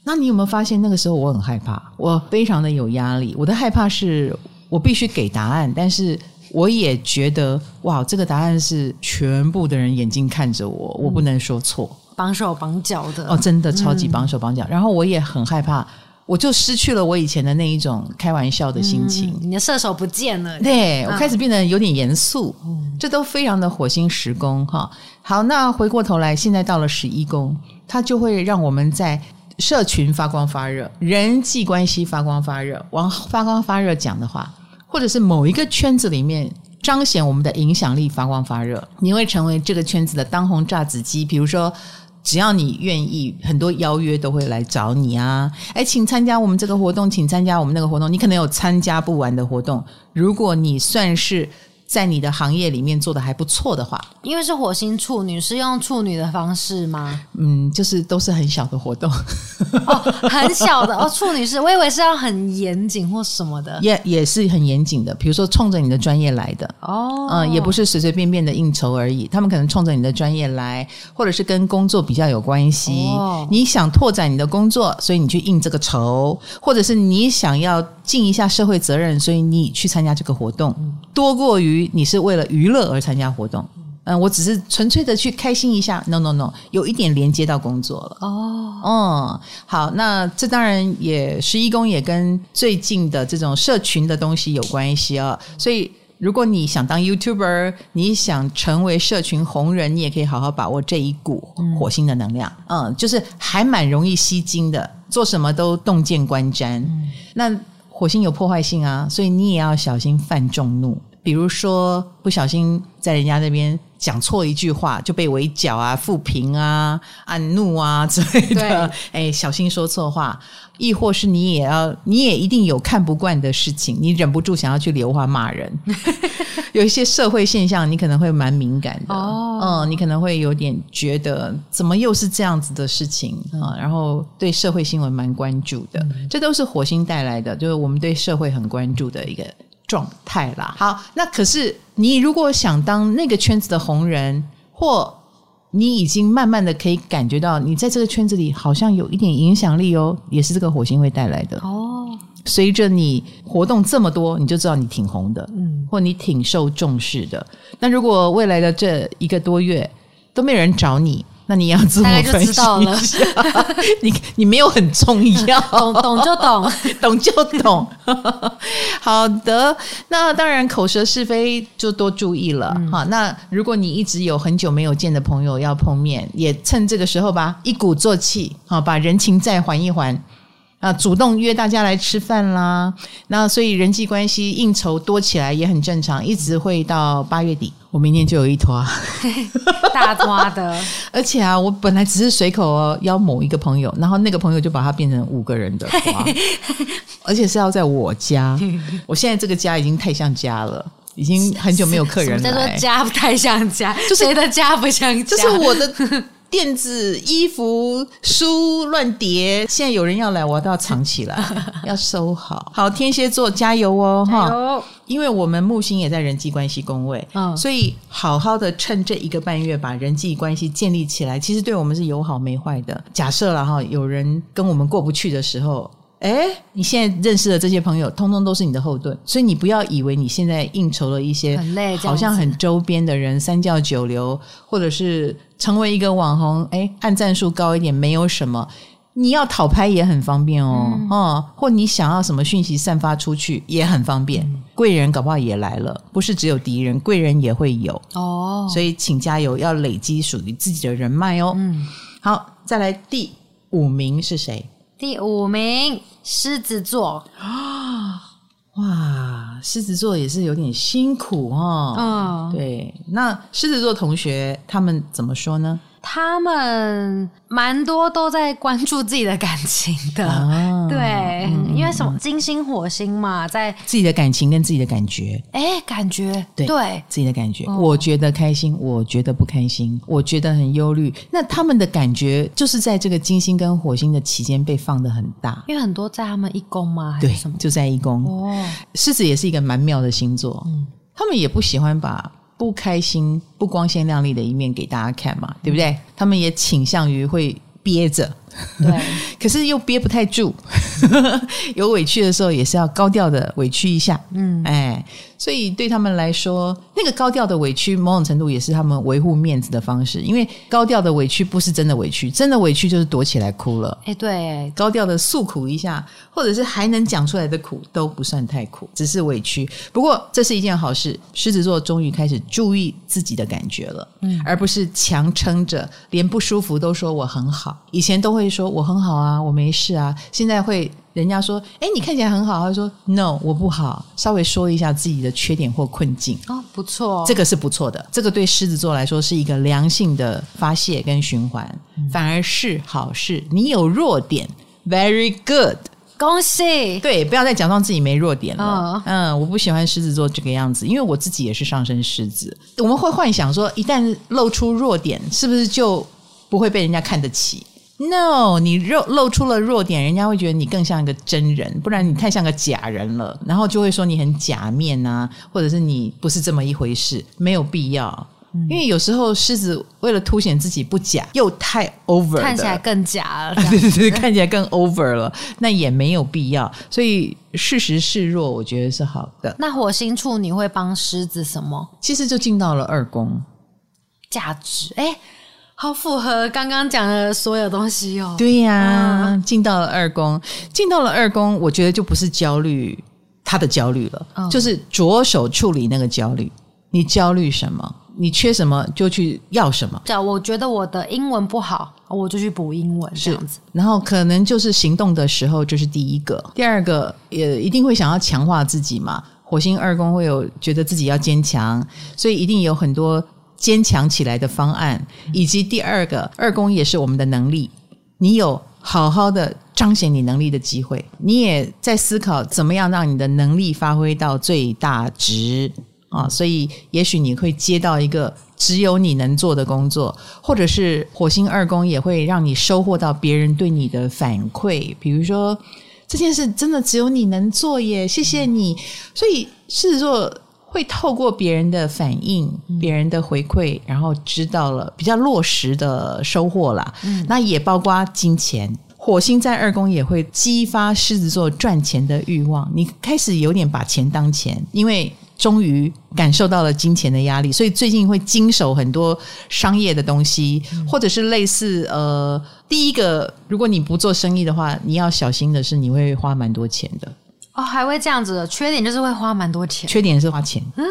[SPEAKER 1] 那你有没有发现那个时候我很害怕，我非常的有压力。我的害怕是我必须给答案，但是我也觉得哇，这个答案是全部的人眼睛看着我，我不能说错，
[SPEAKER 2] 绑手绑脚的
[SPEAKER 1] 哦，真的超级绑手绑脚。嗯、然后我也很害怕。我就失去了我以前的那一种开玩笑的心情，
[SPEAKER 2] 嗯、你的射手不见了。
[SPEAKER 1] 对，我开始变得有点严肃，嗯、这都非常的火星十宫哈。好，那回过头来，现在到了十一宫，它就会让我们在社群发光发热，人际关系发光发热，往发光发热讲的话，或者是某一个圈子里面彰显我们的影响力发光发热，你会成为这个圈子的当红炸子鸡，比如说。只要你愿意，很多邀约都会来找你啊！哎，请参加我们这个活动，请参加我们那个活动。你可能有参加不完的活动，如果你算是。在你的行业里面做的还不错的话，
[SPEAKER 2] 因为是火星处女，是用处女的方式吗？
[SPEAKER 1] 嗯，就是都是很小的活动，
[SPEAKER 2] 哦，很小的哦。处女是，我以为是要很严谨或什么的，
[SPEAKER 1] 也也是很严谨的。比如说，冲着你的专业来的
[SPEAKER 2] 哦，
[SPEAKER 1] 嗯，也不是随随便便的应酬而已。他们可能冲着你的专业来，或者是跟工作比较有关系。哦，你想拓展你的工作，所以你去应这个酬，或者是你想要尽一下社会责任，所以你去参加这个活动，嗯，多过于。你是为了娱乐而参加活动，嗯，我只是纯粹的去开心一下。No No No，有一点连接到工作了。哦，嗯，好，那这当然也十一宫也跟最近的这种社群的东西有关系啊。所以，如果你想当 YouTuber，你想成为社群红人，你也可以好好把握这一股火星的能量。嗯，嗯，就是还蛮容易吸睛的，做什么都洞见观瞻。嗯，那火星有破坏性啊，所以你也要小心犯众怒。比如说，不小心在人家那边讲错一句话，就被围剿啊、负评啊、按怒啊 之类的。哎，小心说错话，亦或是你也要，你也一定有看不惯的事情，你忍不住想要去留话骂人。有一些社会现象，你可能会蛮敏感的。哦，嗯，你可能会有点觉得，怎么又是这样子的事情啊？然后对社会新闻蛮关注的，嗯，这都是火星带来的，就是我们对社会很关注的一个。状态啦，好，那可是你如果想当那个圈子的红人，或你已经慢慢的可以感觉到，你在这个圈子里好像有一点影响力哦，也是这个火星会带来的哦。随着你活动这么多，你就知道你挺红的，嗯，或你挺受重视的。那如果未来的这一个多月都没有人找你。那你要自我分析一下，你你没有很重要，
[SPEAKER 2] 懂懂就懂，
[SPEAKER 1] 懂就懂。好的，那当然口舌是非就多注意了哈。嗯、那如果你一直有很久没有见的朋友要碰面，也趁这个时候吧，一鼓作气，好把人情债还一还。啊，主动约大家来吃饭啦，那所以人际关系应酬多起来也很正常，一直会到八月底，我明年就有一坨
[SPEAKER 2] 大坨的，
[SPEAKER 1] 而且啊，我本来只是随口邀某一个朋友，然后那个朋友就把它变成五个人的，而且是要在我家，我现在这个家已经太像家了，已经很久没有客人了。
[SPEAKER 2] 说家不太像家，就是谁的家不像家，
[SPEAKER 1] 就是我的。电子衣服书乱叠，现在有人要来，我都要藏起来，要收好。好，天蝎座加油哦，哈！因为我们木星也在人际关系宫位，嗯，所以好好的趁这一个半月把人际关系建立起来，其实对我们是有好没坏的。假设了哈，有人跟我们过不去的时候。哎，你现在认识的这些朋友，通通都是你的后盾，所以你不要以为你现在应酬了一些很累，好像很周边的人，三教九流，或者是成为一个网红，哎，按赞数高一点没有什么。你要讨拍也很方便哦，嗯、哦，或你想要什么讯息散发出去也很方便。嗯、贵人搞不好也来了，不是只有敌人，贵人也会有哦。所以请加油，要累积属于自己的人脉哦。嗯，好，再来第五名是谁？
[SPEAKER 2] 第五名，狮子座
[SPEAKER 1] 啊！哇，狮子座也是有点辛苦哦。嗯，对，那狮子座同学他们怎么说呢？
[SPEAKER 2] 他们蛮多都在关注自己的感情的，啊、对，嗯、因为什么金星火星嘛，在
[SPEAKER 1] 自己的感情跟自己的感觉，
[SPEAKER 2] 哎，感觉
[SPEAKER 1] 对，对。自己的感觉，哦、我觉得开心，我觉得不开心，我觉得很忧虑。那他们的感觉就是在这个金星跟火星的期间被放的很大，
[SPEAKER 2] 因为很多在他们一宫嘛，
[SPEAKER 1] 对，就在一宫。哦，狮子也是一个蛮妙的星座，嗯，他们也不喜欢把。不开心、不光鲜亮丽的一面给大家看嘛，对不对？他们也倾向于会憋着。对，可是又憋不太住，有委屈的时候也是要高调的委屈一下，嗯，哎，所以对他们来说，那个高调的委屈，某种程度也是他们维护面子的方式。因为高调的委屈不是真的委屈，真的委屈就是躲起来哭了。
[SPEAKER 2] 哎，对，
[SPEAKER 1] 高调的诉苦一下，或者是还能讲出来的苦都不算太苦，只是委屈。不过这是一件好事，狮子座终于开始注意自己的感觉了，嗯，而不是强撑着，连不舒服都说我很好，以前都会。会说我很好啊，我没事啊。现在会人家说，哎，你看起来很好。他说，No，我不好。稍微说一下自己的缺点或困境。
[SPEAKER 2] 哦，不错，
[SPEAKER 1] 这个是不错的。这个对狮子座来说是一个良性的发泄跟循环，嗯、反而是好事。你有弱点，Very good，
[SPEAKER 2] 恭喜。
[SPEAKER 1] 对，不要再假装自己没弱点了。哦、嗯，我不喜欢狮子座这个样子，因为我自己也是上升狮子。我们会幻想说，一旦露出弱点，是不是就不会被人家看得起？No，你露露出了弱点，人家会觉得你更像一个真人，不然你太像个假人了，然后就会说你很假面啊，或者是你不是这么一回事，没有必要。嗯、因为有时候狮子为了凸显自己不假，又太 over，
[SPEAKER 2] 看起来更假了，
[SPEAKER 1] 对对对，看起来更 over 了，那也没有必要。所以适时示弱，我觉得是好的。
[SPEAKER 2] 那火星处你会帮狮子什么？
[SPEAKER 1] 其实就进到了二宫，
[SPEAKER 2] 价值哎。好符合刚刚讲的所有东西哦。
[SPEAKER 1] 对呀、啊，进、嗯、到了二宫，进到了二宫，我觉得就不是焦虑他的焦虑了，嗯、就是着手处理那个焦虑。你焦虑什么？你缺什么就去要什么。
[SPEAKER 2] 这样，我觉得我的英文不好，我就去补英文这样子。
[SPEAKER 1] 然后可能就是行动的时候，就是第一个，第二个也一定会想要强化自己嘛。火星二宫会有觉得自己要坚强，所以一定有很多。坚强起来的方案，以及第二个二宫也是我们的能力。你有好好的彰显你能力的机会，你也在思考怎么样让你的能力发挥到最大值啊！所以，也许你会接到一个只有你能做的工作，或者是火星二宫也会让你收获到别人对你的反馈，比如说这件事真的只有你能做耶，谢谢你。所以狮子座。会透过别人的反应、别人的回馈，然后知道了比较落实的收获啦。嗯，那也包括金钱，火星在二宫也会激发狮子座赚钱的欲望。你开始有点把钱当钱，因为终于感受到了金钱的压力，所以最近会经手很多商业的东西，或者是类似呃，第一个，如果你不做生意的话，你要小心的是你会花蛮多钱的。
[SPEAKER 2] 哦，还会这样子的，缺点就是会花蛮多钱。
[SPEAKER 1] 缺点是花钱，嗯，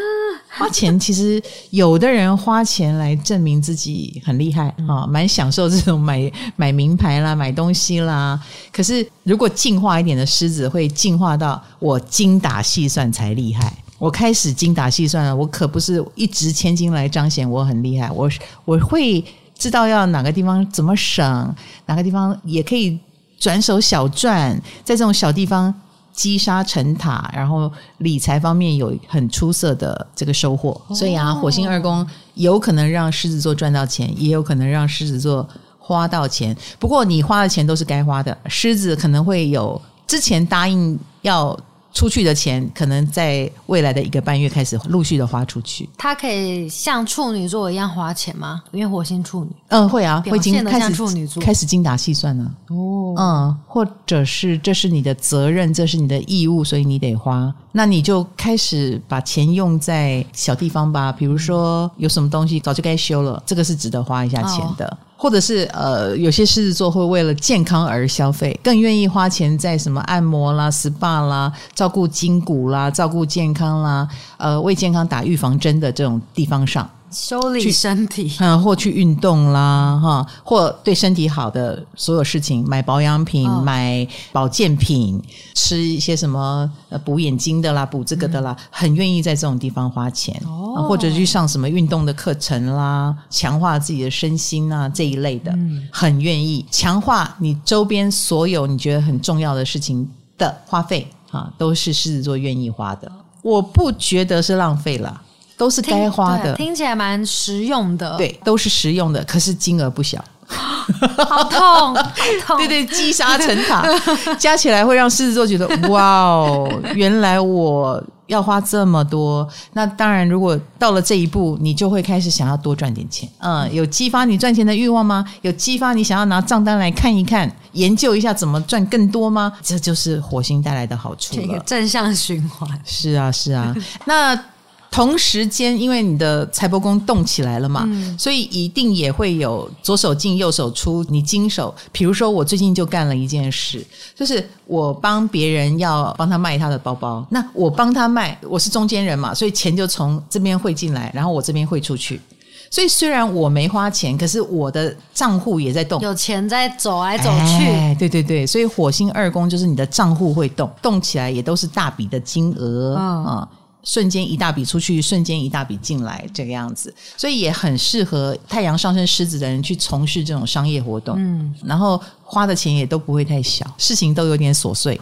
[SPEAKER 1] 花钱其实有的人花钱来证明自己很厉害啊，蛮享受这种买买名牌啦、买东西啦。可是如果进化一点的狮子，会进化到我精打细算才厉害。我开始精打细算了，我可不是一掷千金来彰显我很厉害。我我会知道要哪个地方怎么省，哪个地方也可以转手小赚，在这种小地方。积沙成塔，然后理财方面有很出色的这个收获，哦、所以啊，火星二宫有可能让狮子座赚到钱，也有可能让狮子座花到钱。不过你花的钱都是该花的，狮子可能会有之前答应要。出去的钱可能在未来的一个半月开始陆续的花出去。
[SPEAKER 2] 他可以像处女座一样花钱吗？因为火星处女，
[SPEAKER 1] 嗯，会啊，会精
[SPEAKER 2] 开始处女座
[SPEAKER 1] 开始精打细算呢、啊。哦，嗯，或者是这是你的责任，这是你的义务，所以你得花。那你就开始把钱用在小地方吧，比如说有什么东西早就该修了，这个是值得花一下钱的。哦或者是呃，有些狮子座会为了健康而消费，更愿意花钱在什么按摩啦、SPA 啦、照顾筋骨啦、照顾健康啦、呃，为健康打预防针的这种地方上。
[SPEAKER 2] 修理身体，
[SPEAKER 1] 嗯，或去运动啦，哈，或对身体好的所有事情，买保养品、哦、买保健品，吃一些什么呃补眼睛的啦、补这个的啦，嗯、很愿意在这种地方花钱，哦、或者去上什么运动的课程啦，强化自己的身心啊这一类的，嗯、很愿意。强化你周边所有你觉得很重要的事情的花费啊，都是狮子座愿意花的，我不觉得是浪费了。都是该花的，
[SPEAKER 2] 听，听起来蛮实用的。
[SPEAKER 1] 对，都是实用的，可是金额不小，
[SPEAKER 2] 好痛，好痛。
[SPEAKER 1] 对对，积沙成塔，加起来会让狮子座觉得哇哦，原来我要花这么多。那当然，如果到了这一步，你就会开始想要多赚点钱。嗯，有激发你赚钱的欲望吗？有激发你想要拿账单来看一看，研究一下怎么赚更多吗？这就是火星带来的好处了，这个
[SPEAKER 2] 正向循环。
[SPEAKER 1] 是啊，是啊，那。同时间，因为你的财帛宫动起来了嘛，嗯、所以一定也会有左手进右手出。你经手，比如说我最近就干了一件事，就是我帮别人要帮他卖他的包包，那我帮他卖，我是中间人嘛，所以钱就从这边汇进来，然后我这边汇出去。所以虽然我没花钱，可是我的账户也在动，
[SPEAKER 2] 有钱在走来走去。
[SPEAKER 1] 哎，对对对，所以火星二宫就是你的账户会动，动起来也都是大笔的金额啊。嗯瞬间一大笔出去，瞬间一大笔进来，这个样子，所以也很适合太阳上升狮子的人去从事这种商业活动。嗯，然后花的钱也都不会太小，事情都有点琐碎，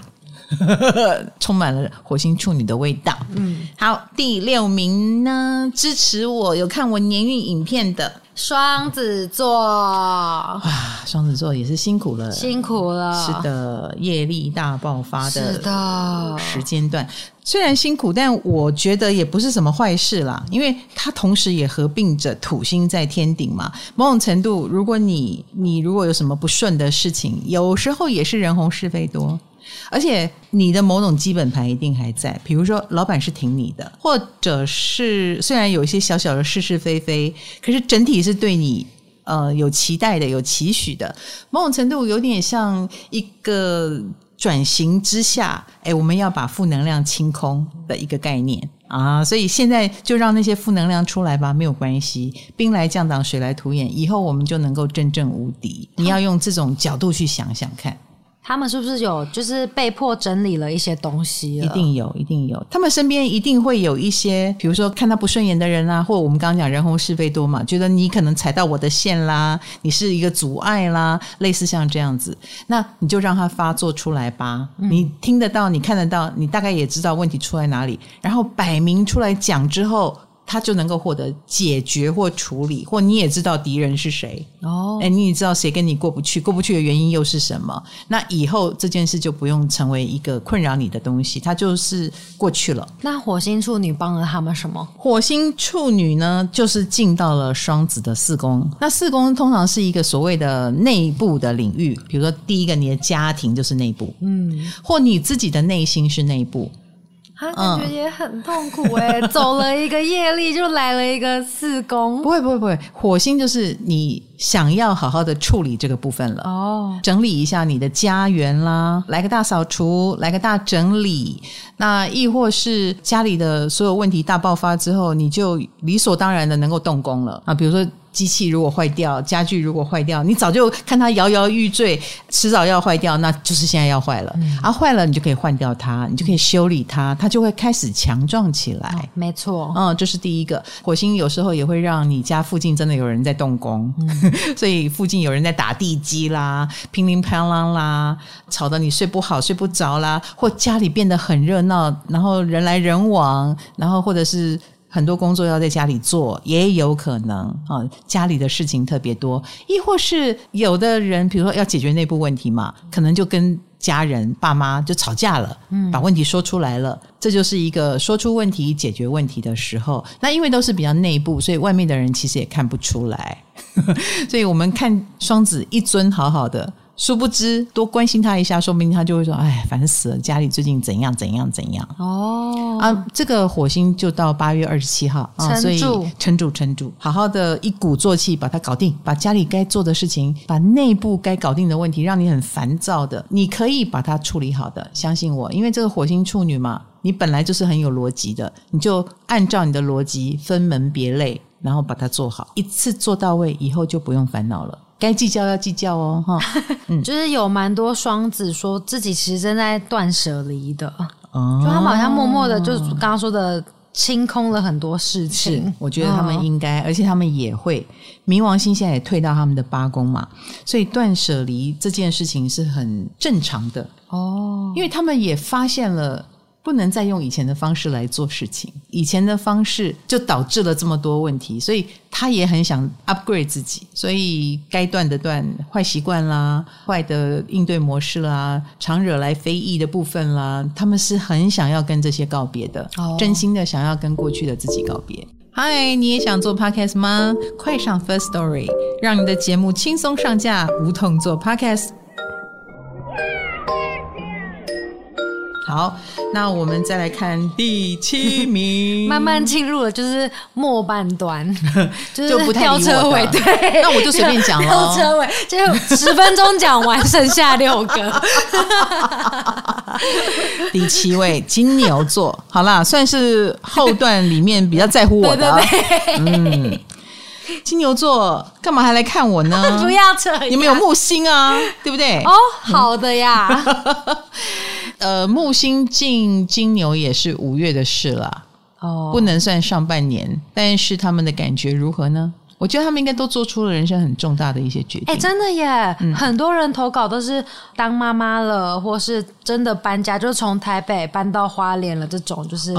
[SPEAKER 1] 充满了火星处女的味道。嗯，好，第六名呢，支持我有看我年运影片的。
[SPEAKER 2] 双子座
[SPEAKER 1] 啊，双子座也是辛苦了，
[SPEAKER 2] 辛苦了。
[SPEAKER 1] 是的，业力大爆发的时间段，虽然辛苦，但我觉得也不是什么坏事啦，因为它同时也合并着土星在天顶嘛。某种程度，如果你你如果有什么不顺的事情，有时候也是人红是非多。而且你的某种基本盘一定还在，比如说老板是挺你的，或者是虽然有一些小小的是是非非，可是整体是对你呃有期待的、有期许的。某种程度有点像一个转型之下，哎，我们要把负能量清空的一个概念啊。所以现在就让那些负能量出来吧，没有关系，兵来将挡，水来土掩，以后我们就能够真正无敌。你要用这种角度去想想看。
[SPEAKER 2] 他们是不是有就是被迫整理了一些东西？
[SPEAKER 1] 一定有，一定有。他们身边一定会有一些，比如说看他不顺眼的人啊，或者我们刚刚讲人红是非多嘛，觉得你可能踩到我的线啦，你是一个阻碍啦，类似像这样子，那你就让他发作出来吧。嗯、你听得到，你看得到，你大概也知道问题出在哪里，然后摆明出来讲之后。他就能够获得解决或处理，或你也知道敌人是谁哦，哎，你也知道谁跟你过不去，过不去的原因又是什么？那以后这件事就不用成为一个困扰你的东西，它就是过去了。
[SPEAKER 2] 那火星处女帮了他们什么？
[SPEAKER 1] 火星处女呢，就是进到了双子的四宫。那四宫通常是一个所谓的内部的领域，比如说第一个，你的家庭就是内部，嗯，或你自己的内心是内部。
[SPEAKER 2] 他感觉也很痛苦哎、欸，嗯、走了一个业力，就来了一个四宫。
[SPEAKER 1] 不会不会不会，火星就是你想要好好的处理这个部分了哦，整理一下你的家园啦，来个大扫除，来个大整理。那亦或是家里的所有问题大爆发之后，你就理所当然的能够动工了啊，比如说。机器如果坏掉，家具如果坏掉，你早就看它摇摇欲坠，迟早要坏掉，那就是现在要坏了。嗯、啊，坏了你就可以换掉它，你就可以修理它，它就会开始强壮起来。哦、
[SPEAKER 2] 没错，
[SPEAKER 1] 嗯，这是第一个。火星有时候也会让你家附近真的有人在动工，嗯、所以附近有人在打地基啦，乒铃乓啷啦，吵得你睡不好、睡不着啦，或家里变得很热闹，然后人来人往，然后或者是。很多工作要在家里做，也有可能啊，家里的事情特别多，亦或是有的人，比如说要解决内部问题嘛，可能就跟家人、爸妈就吵架了，嗯，把问题说出来了，这就是一个说出问题、解决问题的时候。那因为都是比较内部，所以外面的人其实也看不出来，所以我们看双子一尊好好的。殊不知多关心他一下，说不定他就会说：“哎，烦死了，家里最近怎样怎样怎样。”哦啊，这个火星就到八月二十七号啊，所以撑住撑住，好好的一鼓作气把它搞定，把家里该做的事情，把内部该搞定的问题，让你很烦躁的，你可以把它处理好的，相信我，因为这个火星处女嘛，你本来就是很有逻辑的，你就按照你的逻辑分门别类。然后把它做好，一次做到位，以后就不用烦恼了。该计较要计较哦，哈。
[SPEAKER 2] 嗯，就是有蛮多双子说自己其实正在断舍离的，哦，就他们好像默默的，就是刚刚说的清空了很多事情。
[SPEAKER 1] 是，我觉得他们应该，哦，而且他们也会。冥王星现在也退到他们的八宫嘛，所以断舍离这件事情是很正常的哦，因为他们也发现了。不能再用以前的方式来做事情，以前的方式就导致了这么多问题，所以他也很想 upgrade 自己，所以该断的断，坏习惯啦，坏的应对模式啦，常惹来非议的部分啦，他们是很想要跟这些告别的，oh. 真心的想要跟过去的自己告别。嗨，你也想做 podcast 吗？快上 First Story，让你的节目轻松上架，无痛做 podcast。好，那我们再来看第七名，
[SPEAKER 2] 慢慢进入了就是末半段，
[SPEAKER 1] 就不太
[SPEAKER 2] 吊车尾，对，
[SPEAKER 1] 那我就随便讲了，
[SPEAKER 2] 吊车尾就十分钟讲完，剩下六个。
[SPEAKER 1] 第七位金牛座，好啦，算是后段里面比较在乎我的，对对对。嗯，金牛座干嘛还来看我呢？
[SPEAKER 2] 不要这样，
[SPEAKER 1] 你们有木星啊，对不对？
[SPEAKER 2] 哦，好的呀。
[SPEAKER 1] 呃，木星进金牛也是五月的事了，哦，不能算上半年，但是他们的感觉如何呢？我觉得他们应该都做出了人生很重大的一些决定。
[SPEAKER 2] 哎，真的耶，嗯、很多人投稿都是当妈妈了，或是真的搬家，就是从台北搬到花莲了，这种就是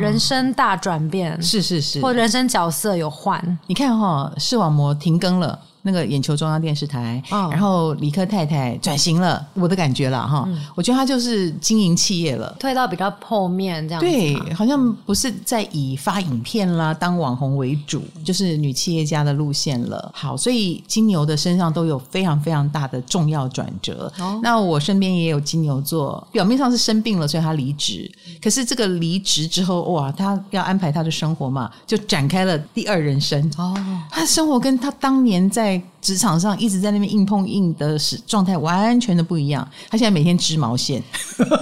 [SPEAKER 2] 人生大转变，
[SPEAKER 1] 哦、是是是，
[SPEAKER 2] 或人生角色有换。
[SPEAKER 1] 你看哈、哦，视网膜停更了。那个眼球中央电视台，哦、然后李克太太转型了，我的感觉了哈，嗯、我觉得他就是经营企业了，
[SPEAKER 2] 退到比较后面这样子。
[SPEAKER 1] 对，好像不是在以发影片啦、当网红为主，就是女企业家的路线了。好，所以金牛的身上都有非常非常大的重要转折。哦、那我身边也有金牛座，表面上是生病了，所以他离职。可是这个离职之后，哇，他要安排他的生活嘛，就展开了第二人生。哦，他的生活跟他当年在职场上一直在那边硬碰硬的是状态完全的不一样。他现在每天织毛线，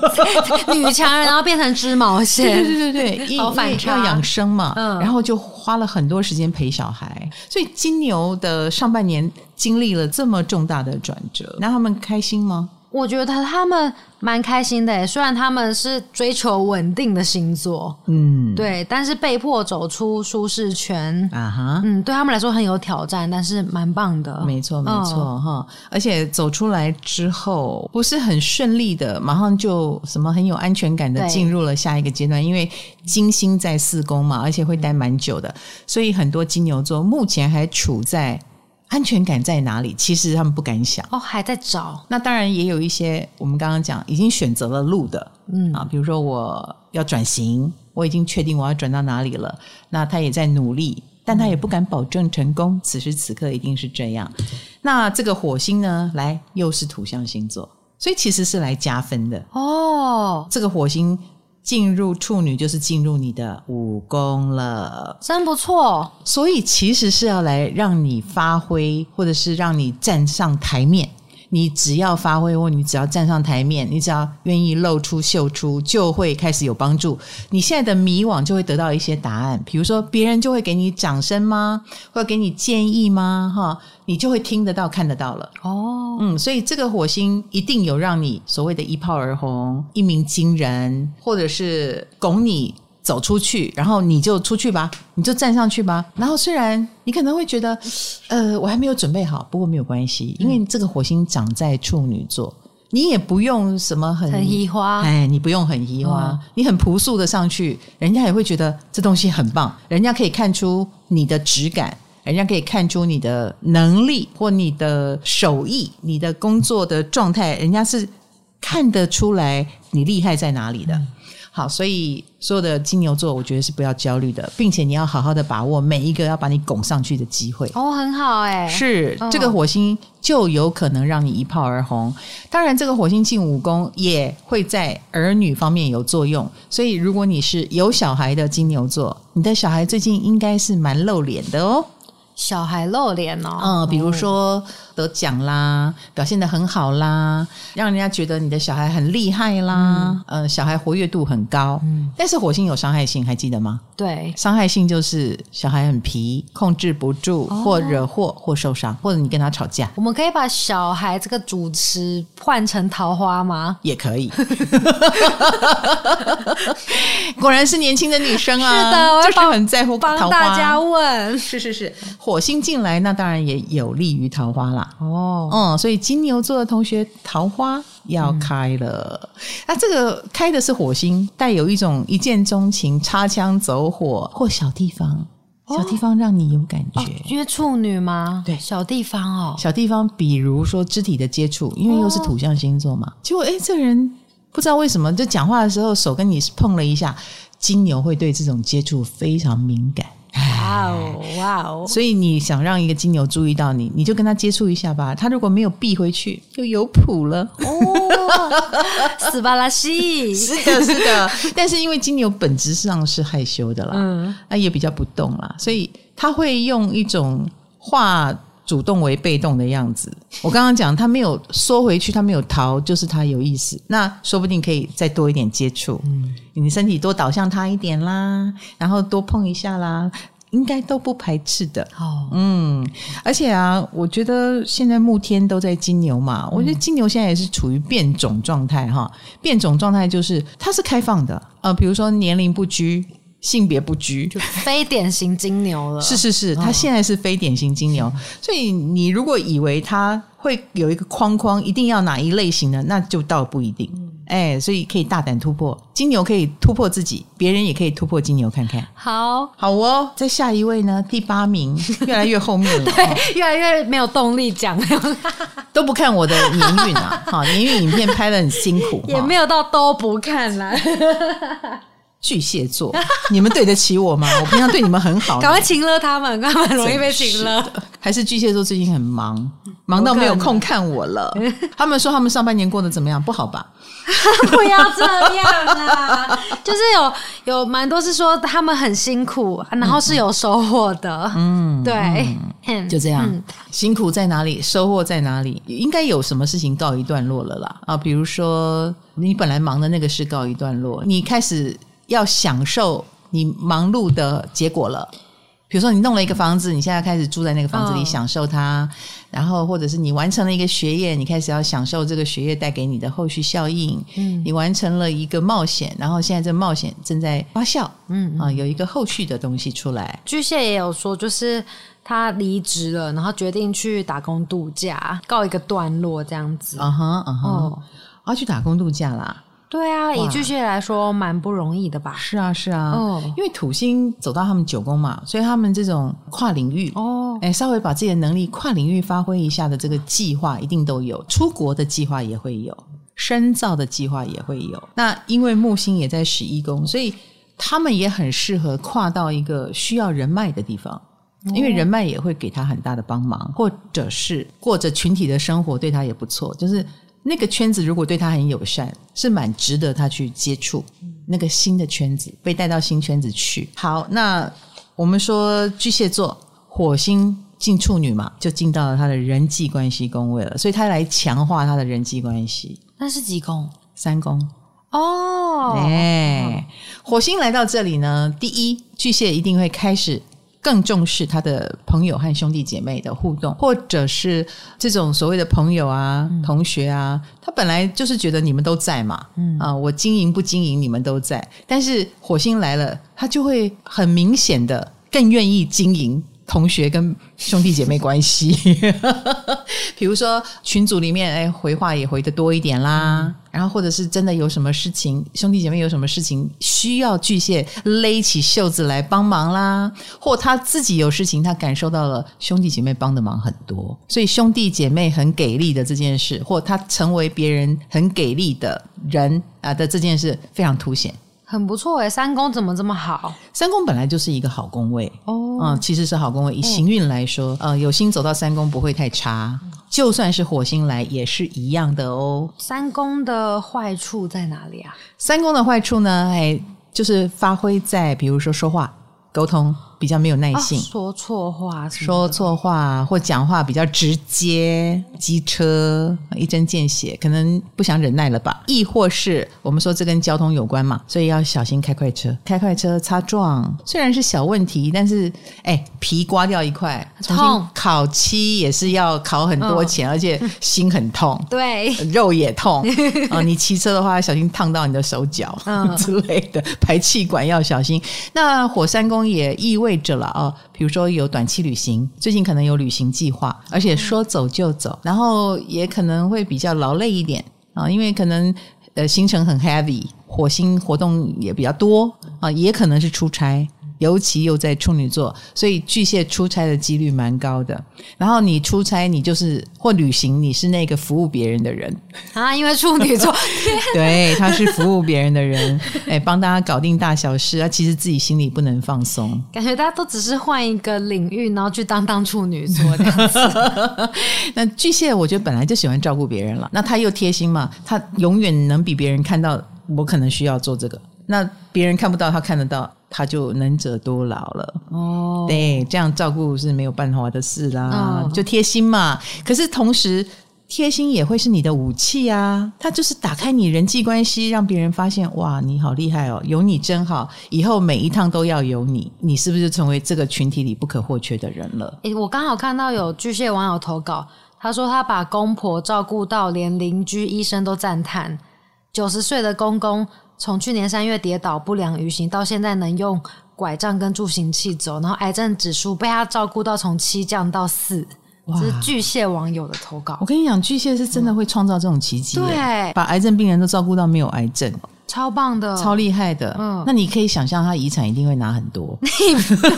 [SPEAKER 2] 女强人然后变成织毛线，
[SPEAKER 1] 对对对对，好反差，要养生嘛，嗯，然后就花了很多时间陪小孩。所以金牛的上半年经历了这么重大的转折，那他们开心吗？
[SPEAKER 2] 我觉得他们蛮开心的诶，虽然他们是追求稳定的星座，嗯，对，但是被迫走出舒适圈啊哈，嗯，对他们来说很有挑战，但是蛮棒的，
[SPEAKER 1] 没错没错哈、哦，而且走出来之后不是很顺利的，马上就什么很有安全感的进入了下一个阶段，因为金星在四宫嘛，而且会待蛮久的，所以很多金牛座目前还处在。安全感在哪里？其实他们不敢想
[SPEAKER 2] 哦，还在找。
[SPEAKER 1] 那当然也有一些我们刚刚讲已经选择了路的，嗯啊，比如说我要转型，我已经确定我要转到哪里了。那他也在努力，但他也不敢保证成功。此时此刻一定是这样。那这个火星呢，来又是土象星座，所以其实是来加分的哦。这个火星。进入处女就是进入你的武功了，
[SPEAKER 2] 真不错。
[SPEAKER 1] 所以其实是要来让你发挥，或者是让你站上台面。你只要发挥，或你只要站上台面，你只要愿意露出秀出，就会开始有帮助。你现在的迷惘就会得到一些答案。比如说，别人就会给你掌声吗？会给你建议吗？哈，你就会听得到、看得到了。哦，嗯，所以这个火星一定有让你所谓的一炮而红、一鸣惊人，或者是拱你。走出去，然后你就出去吧，你就站上去吧。然后虽然你可能会觉得，呃，我还没有准备好，不过没有关系，因为这个火星长在处女座，你也不用什么很
[SPEAKER 2] 很移花，
[SPEAKER 1] 哎，你不用很移花，哦、你很朴素的上去，人家也会觉得这东西很棒，人家可以看出你的质感，人家可以看出你的能力或你的手艺，你的工作的状态，人家是看得出来你厉害在哪里的。嗯好，所以所有的金牛座，我觉得是不要焦虑的，并且你要好好的把握每一个要把你拱上去的机会。
[SPEAKER 2] 哦，很好哎、欸，
[SPEAKER 1] 是、哦、这个火星就有可能让你一炮而红。当然，这个火星进五宫也会在儿女方面有作用。所以，如果你是有小孩的金牛座，你的小孩最近应该是蛮露脸的哦。
[SPEAKER 2] 小孩露脸哦，
[SPEAKER 1] 嗯，比如说得奖啦，表现得很好啦，让人家觉得你的小孩很厉害啦，嗯，呃，小孩活跃度很高，嗯，但是火星有伤害性，还记得吗？
[SPEAKER 2] 对，
[SPEAKER 1] 伤害性就是小孩很皮，控制不住，或惹祸，或受伤，或者你跟他吵架。
[SPEAKER 2] 我们可以把小孩这个主持换成桃花吗？
[SPEAKER 1] 也可以。果然是年轻的女生啊，
[SPEAKER 2] 是的，我
[SPEAKER 1] 就是很在乎桃花。
[SPEAKER 2] 帮大家问，
[SPEAKER 1] 是是是。火星进来，那当然也有利于桃花啦。
[SPEAKER 2] 哦，
[SPEAKER 1] 嗯，所以金牛座的同学桃花要开了。嗯、那这个开的是火星，带有一种一见钟情、擦枪走火或小地方，小地方让你有感觉。
[SPEAKER 2] 因为处女吗？
[SPEAKER 1] 对，
[SPEAKER 2] 小地方哦，
[SPEAKER 1] 小地方，比如说肢体的接触，因为又是土象星座嘛。哦、结果哎，这个人不知道为什么，就讲话的时候手跟你碰了一下，金牛会对这种接触非常敏感。
[SPEAKER 2] 哇哦，哇哦！
[SPEAKER 1] 所以你想让一个金牛注意到你，你就跟他接触一下吧。他如果没有避回去，就有谱了
[SPEAKER 2] 哦。斯巴拉西，
[SPEAKER 1] 是的，是的。但是因为金牛本质上是害羞的啦，嗯，那也比较不动啦，所以他会用一种化主动为被动的样子。我刚刚讲他没有缩回去，他没有逃，就是他有意思。那说不定可以再多一点接触，嗯，你身体多倒向他一点啦，然后多碰一下啦。应该都不排斥的，
[SPEAKER 2] 哦，
[SPEAKER 1] 嗯，而且啊，我觉得现在木天都在金牛嘛，我觉得金牛现在也是处于变种状态哈，变种状态就是它是开放的，呃，比如说年龄不拘。性别不拘，
[SPEAKER 2] 就非典型金牛了。
[SPEAKER 1] 是是是，他现在是非典型金牛，哦、所以你如果以为他会有一个框框，一定要哪一类型的，那就倒不一定。哎、嗯，所以可以大胆突破，金牛可以突破自己，别人也可以突破金牛看看。
[SPEAKER 2] 好，
[SPEAKER 1] 好哦。再下一位呢？第八名，越来越后面了，
[SPEAKER 2] 对，越来越没有动力讲，
[SPEAKER 1] 都不看我的年运啊！好，年运影片拍的很辛苦，
[SPEAKER 2] 也没有到都不看啦。
[SPEAKER 1] 巨蟹座，你们对得起我吗？我平常对你们很好，
[SPEAKER 2] 赶快情勒他们，他们很容易被情勒。
[SPEAKER 1] 还是巨蟹座最近很忙，忙到没有空看我了。他们说他们上半年过得怎么样？不好吧？
[SPEAKER 2] 不要这样啊！就是有有蛮多是说他们很辛苦，然后是有收获的。嗯，对，
[SPEAKER 1] 嗯、就这样。嗯、辛苦在哪里？收获在哪里？应该有什么事情告一段落了啦？啊，比如说你本来忙的那个事告一段落，你开始。要享受你忙碌的结果了，比如说你弄了一个房子，你现在开始住在那个房子里享受它，哦、然后或者是你完成了一个学业，你开始要享受这个学业带给你的后续效应。嗯，你完成了一个冒险，然后现在这个冒险正在发酵。嗯啊，有一个后续的东西出来。
[SPEAKER 2] 巨蟹也有说，就是他离职了，然后决定去打工度假，告一个段落这样子。
[SPEAKER 1] 嗯哼，嗯哼，哦，要去打工度假啦。
[SPEAKER 2] 对啊，以巨蟹来说蛮不容易的吧？
[SPEAKER 1] 是啊，是啊，哦，因为土星走到他们九宫嘛，所以他们这种跨领域哦，哎，稍微把自己的能力跨领域发挥一下的这个计划一定都有，出国的计划也会有，深造的计划也会有。那因为木星也在十一宫，所以他们也很适合跨到一个需要人脉的地方，因为人脉也会给他很大的帮忙，或者是过着群体的生活对他也不错，就是。那个圈子如果对他很友善，是蛮值得他去接触那个新的圈子，被带到新圈子去。好，那我们说巨蟹座火星进处女嘛，就进到了他的人际关系宫位了，所以他来强化他的人际关系。
[SPEAKER 2] 那是几宫？
[SPEAKER 1] 三宫。
[SPEAKER 2] 哦，
[SPEAKER 1] 哎，火星来到这里呢，第一，巨蟹一定会开始。更重视他的朋友和兄弟姐妹的互动，或者是这种所谓的朋友啊、嗯、同学啊，他本来就是觉得你们都在嘛，嗯啊，我经营不经营你们都在，但是火星来了，他就会很明显的更愿意经营。同学跟兄弟姐妹关系，比如说群组里面，哎，回话也回得多一点啦。然后或者是真的有什么事情，兄弟姐妹有什么事情需要巨蟹勒起袖子来帮忙啦，或他自己有事情，他感受到了兄弟姐妹帮的忙很多，所以兄弟姐妹很给力的这件事，或他成为别人很给力的人啊的这件事，非常凸显。
[SPEAKER 2] 很不错诶，三宫怎么这么好？
[SPEAKER 1] 三宫本来就是一个好宫位
[SPEAKER 2] 哦，
[SPEAKER 1] 嗯，其实是好宫位。以行运来说，嗯、呃，有心走到三宫不会太差，就算是火星来也是一样的哦。
[SPEAKER 2] 三宫的坏处在哪里啊？
[SPEAKER 1] 三宫的坏处呢，哎，就是发挥在比如说说话、沟通。比较没有耐性，
[SPEAKER 2] 哦、说错话，
[SPEAKER 1] 说错话或讲话比较直接、机车、一针见血，可能不想忍耐了吧？亦或是我们说这跟交通有关嘛，所以要小心开快车。开快车擦撞虽然是小问题，但是哎，皮刮掉一块，重新烤漆也是要烤很多钱，哦、而且心很痛，
[SPEAKER 2] 对，
[SPEAKER 1] 肉也痛啊、哦！你骑车的话，小心烫到你的手脚、嗯、之类的，排气管要小心。那火山宫也意味着了啊，比如说有短期旅行，最近可能有旅行计划，而且说走就走，然后也可能会比较劳累一点啊，因为可能呃行程很 heavy，火星活动也比较多啊，也可能是出差。尤其又在处女座，所以巨蟹出差的几率蛮高的。然后你出差，你就是或旅行，你是那个服务别人的人
[SPEAKER 2] 啊，因为处女座，
[SPEAKER 1] 对，他是服务别人的人，哎，帮大家搞定大小事啊。其实自己心里不能放松，
[SPEAKER 2] 感觉大家都只是换一个领域，然后去当当处女座这样子。
[SPEAKER 1] 那巨蟹，我觉得本来就喜欢照顾别人了，那他又贴心嘛，他永远能比别人看到我可能需要做这个，那别人看不到，他看得到。他就能者多劳了哦，对，这样照顾是没有办法的事啦，哦、就贴心嘛。可是同时，贴心也会是你的武器啊。他就是打开你人际关系，让别人发现哇，你好厉害哦，有你真好。以后每一趟都要有你，你是不是成为这个群体里不可或缺的人了？
[SPEAKER 2] 诶，我刚好看到有巨蟹网友投稿，他说他把公婆照顾到连邻居、医生都赞叹，九十岁的公公。从去年三月跌倒不良于行，到现在能用拐杖跟助行器走，然后癌症指数被他照顾到从七降到四。这是巨蟹网友的投稿。
[SPEAKER 1] 我跟你讲，巨蟹是真的会创造这种奇迹，
[SPEAKER 2] 对，
[SPEAKER 1] 把癌症病人都照顾到没有癌症。
[SPEAKER 2] 超棒的，
[SPEAKER 1] 超厉害的。嗯，那你可以想象他遗产一定会拿很多。
[SPEAKER 2] 你不要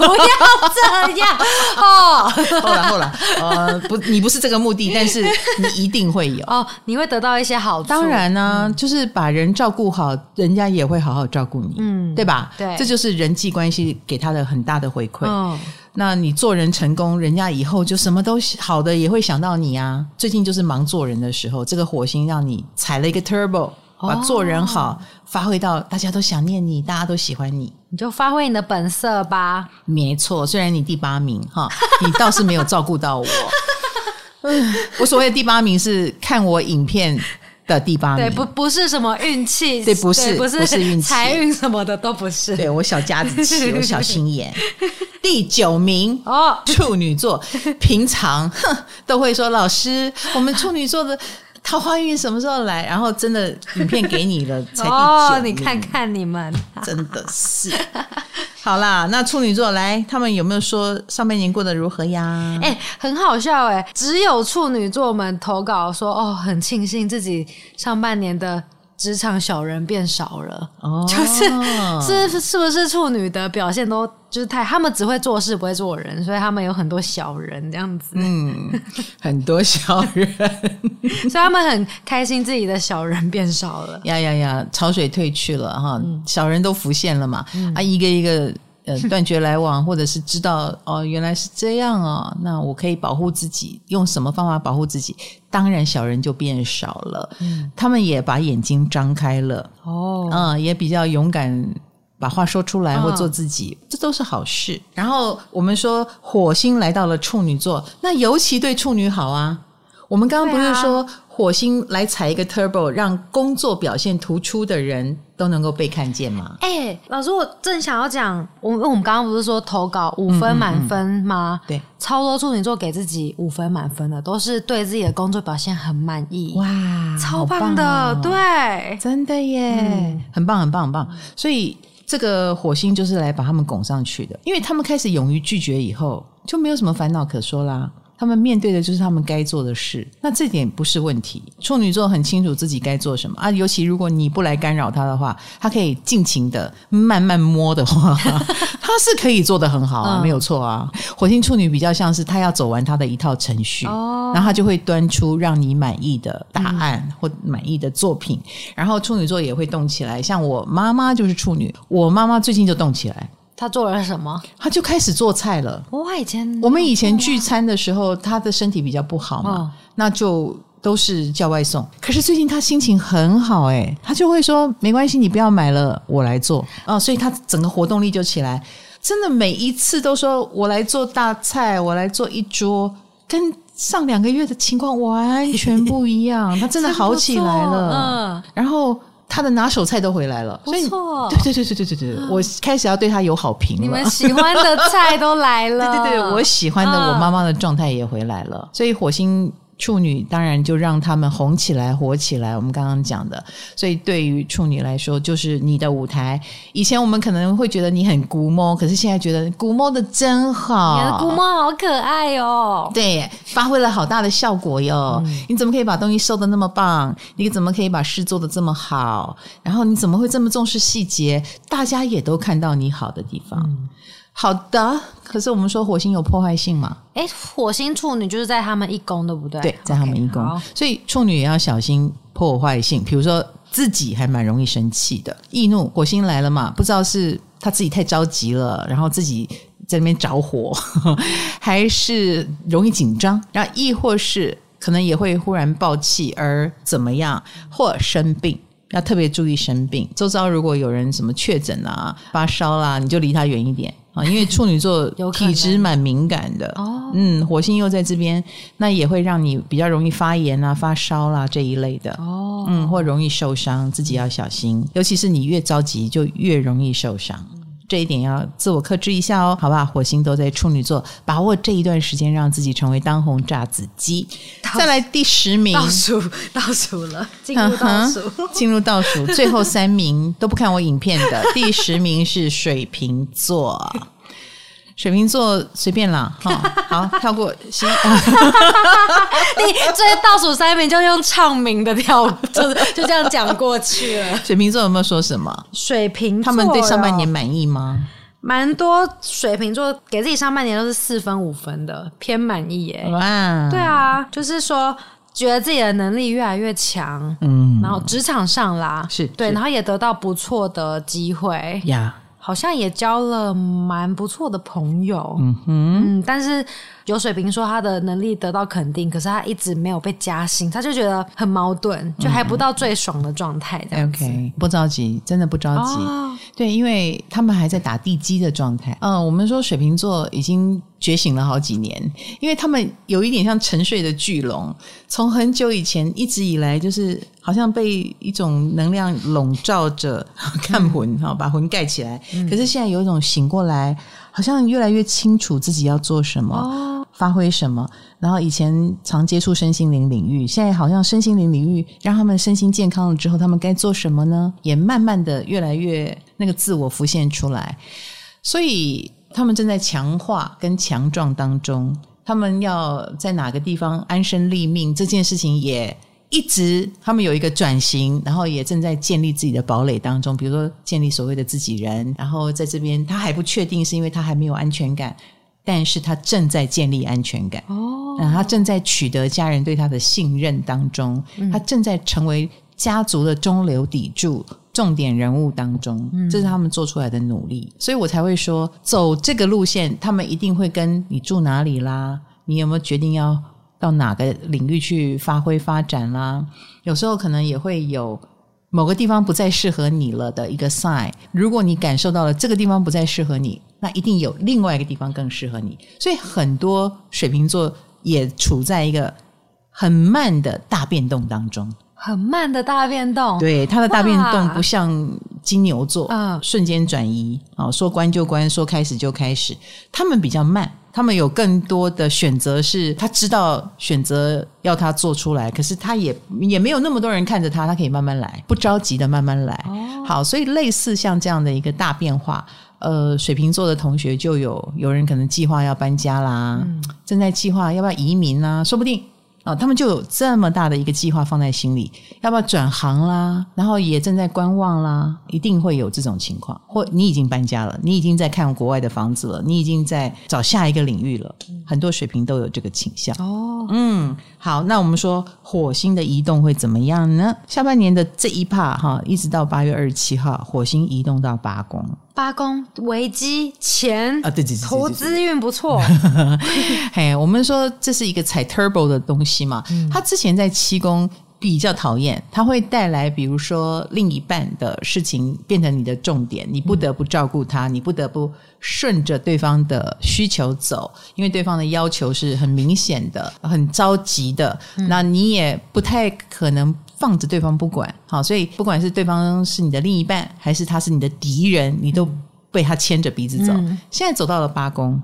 [SPEAKER 2] 这样 哦。
[SPEAKER 1] 后来后来，呃，不，你不是这个目的，但是你一定会有
[SPEAKER 2] 哦，你会得到一些好处。
[SPEAKER 1] 当然呢、啊，嗯、就是把人照顾好，人家也会好好照顾你，嗯，对吧？
[SPEAKER 2] 对，
[SPEAKER 1] 这就是人际关系给他的很大的回馈。嗯，那你做人成功，人家以后就什么都好的也会想到你啊。最近就是忙做人的时候，这个火星让你踩了一个 turbo。把做人好、哦、发挥到大家都想念你，大家都喜欢你，
[SPEAKER 2] 你就发挥你的本色吧。
[SPEAKER 1] 没错，虽然你第八名哈，你倒是没有照顾到我。我所谓的第八名是看我影片的第八名，
[SPEAKER 2] 对，不不是什么运气，
[SPEAKER 1] 对，不是不是运气，
[SPEAKER 2] 财运什么的都不是。
[SPEAKER 1] 对，我小家子气，我小心眼。第九名哦，处女座，平常哼都会说老师，我们处女座的。桃花运什么时候来？然后真的影片给你了，才第九
[SPEAKER 2] 哦，你看看你们，
[SPEAKER 1] 真的是好啦。那处女座来，他们有没有说上半年过得如何呀？
[SPEAKER 2] 哎、欸，很好笑哎、欸，只有处女座们投稿说哦，很庆幸自己上半年的。职场小人变少了，哦，就是是是不是处女的表现都就是太，他们只会做事不会做人，所以他们有很多小人这样子，嗯，很多小人，所以他们很开心自己的小人变少了，
[SPEAKER 1] 呀呀呀，潮水退去了哈，嗯、小人都浮现了嘛，嗯、啊，一个一个。呃，断绝来往，或者是知道哦，原来是这样哦，那我可以保护自己，用什么方法保护自己？当然，小人就变少了，嗯，他们也把眼睛张开了，哦，嗯，也比较勇敢，把话说出来或做自己，哦，这都是好事。然后我们说，火星来到了处女座，那尤其对处女好啊。我们刚刚不是说火星来踩一个 turbo，让工作表现突出的人都能够被看见吗？
[SPEAKER 2] 哎、欸，老师，我正想要讲，我我们刚刚不是说投稿五分满分吗？
[SPEAKER 1] 嗯嗯嗯、对，
[SPEAKER 2] 超多处女座给自己五分满分的，都是对自己的工作表现很满意。哇，超棒的，棒哦、对，
[SPEAKER 1] 真的耶，嗯、很棒，很棒，很棒。所以这个火星就是来把他们拱上去的，因为他们开始勇于拒绝以后，就没有什么烦恼可说啦。他们面对的就是他们该做的事，那这点不是问题。处女座很清楚自己该做什么啊，尤其如果你不来干扰他的话，他可以尽情的慢慢摸的话，他是可以做得很好啊，嗯、没有错啊。火星处女比较像是他要走完他的一套程序，哦、然后他就会端出让你满意的答案、嗯、或满意的作品，然后处女座也会动起来。像我妈妈就是处女，我妈妈最近就动起来。
[SPEAKER 2] 他做了什么？
[SPEAKER 1] 他就开始做菜了。
[SPEAKER 2] 我以前
[SPEAKER 1] 我们以前聚餐的时候，他的身体比较不好嘛，哦、那就都是叫外送。可是最近他心情很好，哎，他就会说没关系，你不要买了，我来做啊、哦。所以他整个活动力就起来，真的每一次都说我来做大菜，我来做一桌，跟上两个月的情况完全不一样。他真的好起来了，嗯，然后。他的拿手菜都回来了，
[SPEAKER 2] 不错，
[SPEAKER 1] 对对对对对对对，我开始要对他有好评了。
[SPEAKER 2] 你们喜欢的菜都来了，
[SPEAKER 1] 对对对，我喜欢的我妈妈的状态也回来了，所以火星。处女当然就让他们红起来、火起来。我们刚刚讲的，所以对于处女来说，就是你的舞台。以前我们可能会觉得你很龟毛，可是现在觉得龟毛的真好，
[SPEAKER 2] 你的龟毛好可爱哦。
[SPEAKER 1] 对，发挥了好大的效果哟。嗯、你怎么可以把东西收的那么棒？你怎么可以把事做的这么好？然后你怎么会这么重视细节？大家也都看到你好的地方。嗯好的，可是我们说火星有破坏性嘛？
[SPEAKER 2] 诶，火星处女就是在他们一宫，对不对？
[SPEAKER 1] 对，在他们一宫，okay, 所以处女也要小心破坏性。比如说自己还蛮容易生气的，易怒，火星来了嘛？不知道是他自己太着急了，然后自己在那边着火，还是容易紧张，然后亦或是可能也会忽然爆气而怎么样，或生病。要特别注意生病，周遭如果有人什么确诊啊、发烧啦、啊，你就离他远一点啊，因为处女座 体质蛮敏感的哦。嗯，火星又在这边，那也会让你比较容易发炎啊、发烧啦、啊、这一类的哦。嗯，或容易受伤，自己要小心，尤其是你越着急，就越容易受伤。这一点要自我克制一下哦，好吧？火星都在处女座，把握这一段时间，让自己成为当红炸子鸡。再来第十名，
[SPEAKER 2] 倒数倒数了，进入倒数，
[SPEAKER 1] 进入倒数，最后三名都不看我影片的，第十名是水瓶座。水瓶座随便啦，好，好跳过。行，
[SPEAKER 2] 你这倒数三名就用唱名的跳，就就这样讲过去了。
[SPEAKER 1] 水瓶座有没有说什么？
[SPEAKER 2] 水瓶座
[SPEAKER 1] 他们对上半年满意吗？
[SPEAKER 2] 蛮多水瓶座给自己上半年都是四分五分的，偏满意耶。哇，对啊，就是说觉得自己的能力越来越强，嗯，然后职场上啦，
[SPEAKER 1] 是
[SPEAKER 2] 对，然后也得到不错的机会
[SPEAKER 1] 呀。
[SPEAKER 2] 好像也交了蛮不错的朋友，嗯哼，嗯，但是有水瓶说他的能力得到肯定，可是他一直没有被加薪，他就觉得很矛盾，就还不到最爽的状态。这样子。
[SPEAKER 1] OK，不着急，真的不着急。哦、对，因为他们还在打地基的状态。嗯，我们说水瓶座已经觉醒了好几年，因为他们有一点像沉睡的巨龙，从很久以前一直以来就是。好像被一种能量笼罩着，看魂哈，把魂盖起来。嗯、可是现在有一种醒过来，好像越来越清楚自己要做什么，哦、发挥什么。然后以前常接触身心灵领域，现在好像身心灵领域让他们身心健康了之后，他们该做什么呢？也慢慢的越来越那个自我浮现出来。所以他们正在强化跟强壮当中。他们要在哪个地方安身立命，这件事情也。一直他们有一个转型，然后也正在建立自己的堡垒当中，比如说建立所谓的自己人，然后在这边他还不确定，是因为他还没有安全感，但是他正在建立安全感哦，他正在取得家人对他的信任当中，他正在成为家族的中流砥柱、重点人物当中，这是他们做出来的努力，所以我才会说走这个路线，他们一定会跟你住哪里啦，你有没有决定要？到哪个领域去发挥发展啦？有时候可能也会有某个地方不再适合你了的一个 sign。如果你感受到了这个地方不再适合你，那一定有另外一个地方更适合你。所以很多水瓶座也处在一个很慢的大变动当中。
[SPEAKER 2] 很慢的大变动，
[SPEAKER 1] 对，它的大变动不像金牛座，嗯，瞬间转移，哦，说关就关，说开始就开始，他们比较慢。他们有更多的选择，是他知道选择要他做出来，可是他也也没有那么多人看着他，他可以慢慢来，不着急的慢慢来。哦、好，所以类似像这样的一个大变化，呃，水瓶座的同学就有有人可能计划要搬家啦，嗯、正在计划要不要移民啊，说不定。啊，他们就有这么大的一个计划放在心里，要不要转行啦？然后也正在观望啦，一定会有这种情况。或你已经搬家了，你已经在看国外的房子了，你已经在找下一个领域了。很多水平都有这个倾向。哦，嗯，好，那我们说火星的移动会怎么样呢？下半年的这一趴哈，一直到八月二十七号，火星移动到八宫。
[SPEAKER 2] 八宫危机钱
[SPEAKER 1] 啊，对对对，
[SPEAKER 2] 投资运不错。
[SPEAKER 1] 嘿，我们说这是一个踩 turbo 的东西嘛。嗯、他之前在七宫比较讨厌，他会带来比如说另一半的事情变成你的重点，你不得不照顾他，嗯、你不得不顺着对方的需求走，因为对方的要求是很明显的、很着急的，嗯、那你也不太可能。放着对方不管，好，所以不管是对方是你的另一半，还是他是你的敌人，你都被他牵着鼻子走。嗯、现在走到了八宫，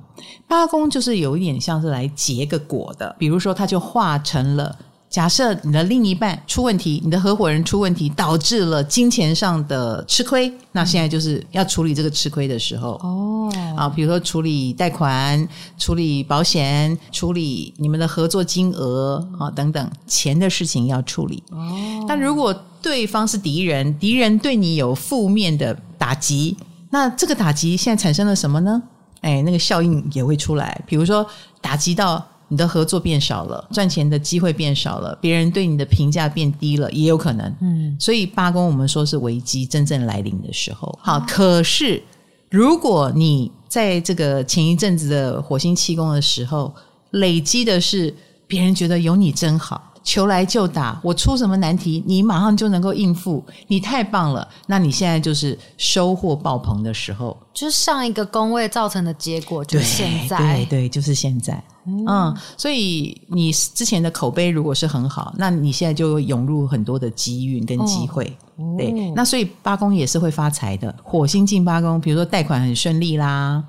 [SPEAKER 1] 八宫就是有一点像是来结个果的，比如说他就化成了。假设你的另一半出问题，你的合伙人出问题，导致了金钱上的吃亏，那现在就是要处理这个吃亏的时候哦。啊，比如说处理贷款、处理保险、处理你们的合作金额啊等等钱的事情要处理。哦。但如果对方是敌人，敌人对你有负面的打击，那这个打击现在产生了什么呢？哎，那个效应也会出来，比如说打击到。你的合作变少了，赚钱的机会变少了，别人对你的评价变低了，也有可能。嗯，所以八宫我们说是危机真正来临的时候。好，可是如果你在这个前一阵子的火星七宫的时候，累积的是别人觉得有你真好。球来就打，我出什么难题，你马上就能够应付，你太棒了。那你现在就是收获爆棚的时候，
[SPEAKER 2] 就是上一个工位造成的结果，就是现在，
[SPEAKER 1] 对对，对，就是现在。嗯，嗯，所以你之前的口碑如果是很好，那你现在就涌入很多的机运跟机会。哦、对，那所以八宫也是会发财的。火星进八宫，比如说贷款很顺利啦，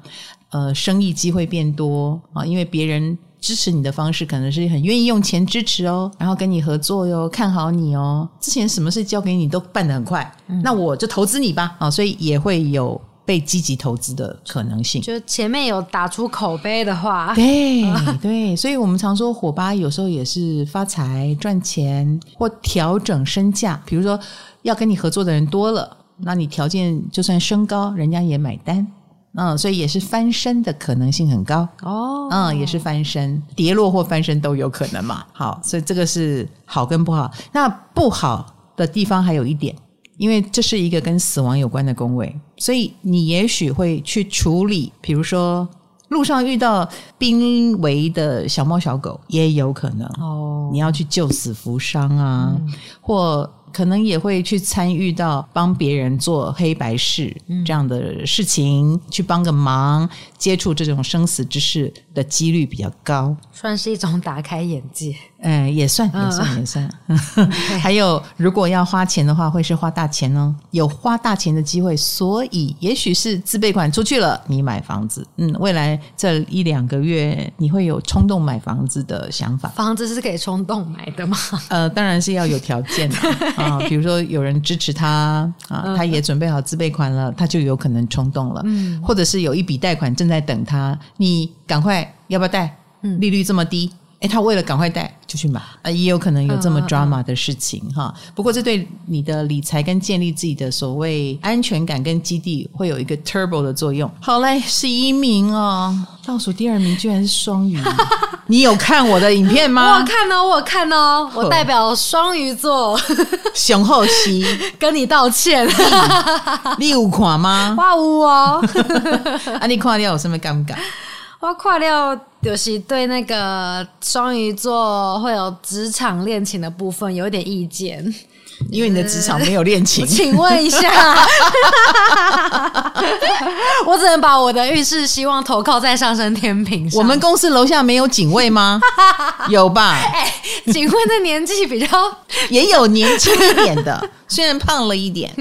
[SPEAKER 1] 呃，生意机会变多啊，因为别人。支持你的方式可能是很愿意用钱支持哦，然后跟你合作哟，看好你哦。之前什么事交给你都办得很快，嗯、那我就投资你吧啊，所以也会有被积极投资的可能性。
[SPEAKER 2] 就前面有打出口碑的话，
[SPEAKER 1] 对对，所以我们常说火吧有时候也是发财赚钱或调整身价，比如说要跟你合作的人多了，那你条件就算升高，人家也买单。嗯，所以也是翻身的可能性很高哦。嗯，也是翻身，跌落或翻身都有可能嘛。好，所以这个是好跟不好。那不好的地方还有一点，因为这是一个跟死亡有关的宫位，所以你也许会去处理，比如说路上遇到濒危的小猫小狗，也有可能哦。你要去救死扶伤啊，嗯、或。可能也会去参与到帮别人做黑白事这样的事情，嗯、去帮个忙，接触这种生死之事的几率比较高，
[SPEAKER 2] 算是一种打开眼界。
[SPEAKER 1] 嗯，也算，也算，也算。还有，如果要花钱的话，会是花大钱哦，有花大钱的机会，所以也许是自备款出去了，你买房子。嗯，未来这一两个月，你会有冲动买房子的想法。
[SPEAKER 2] 房子是可以冲动买的吗？
[SPEAKER 1] 呃，当然是要有条件的 啊，比如说有人支持他啊，他也准备好自备款了，他就有可能冲动了。嗯，或者是有一笔贷款正在等他，你赶快要不要贷？嗯，利率这么低。诶，他为了赶快贷就去买啊，也有可能有这么 drama 的事情哈。嗯嗯、不过这对你的理财跟建立自己的所谓安全感跟基地会有一个 turbo 的作用。好嘞，十一名哦，倒数第二名居然是双鱼。你有看我的影片吗？
[SPEAKER 2] 我看哦，我看哦，我代表双鱼座
[SPEAKER 1] 熊厚熙
[SPEAKER 2] 跟你道歉。
[SPEAKER 1] 你有看吗？
[SPEAKER 2] 哇呜哦，
[SPEAKER 1] 啊，你看掉有什么尴尬？
[SPEAKER 2] 我快料就是对那个双鱼座会有职场恋情的部分有一点意见，
[SPEAKER 1] 因为你的职场没有恋情。
[SPEAKER 2] 请问一下，我只能把我的浴室希望投靠在上升天平上。
[SPEAKER 1] 我们公司楼下没有警卫吗？有吧？
[SPEAKER 2] 哎，警卫的年纪比较
[SPEAKER 1] 也有年轻一点的，虽然胖了一点。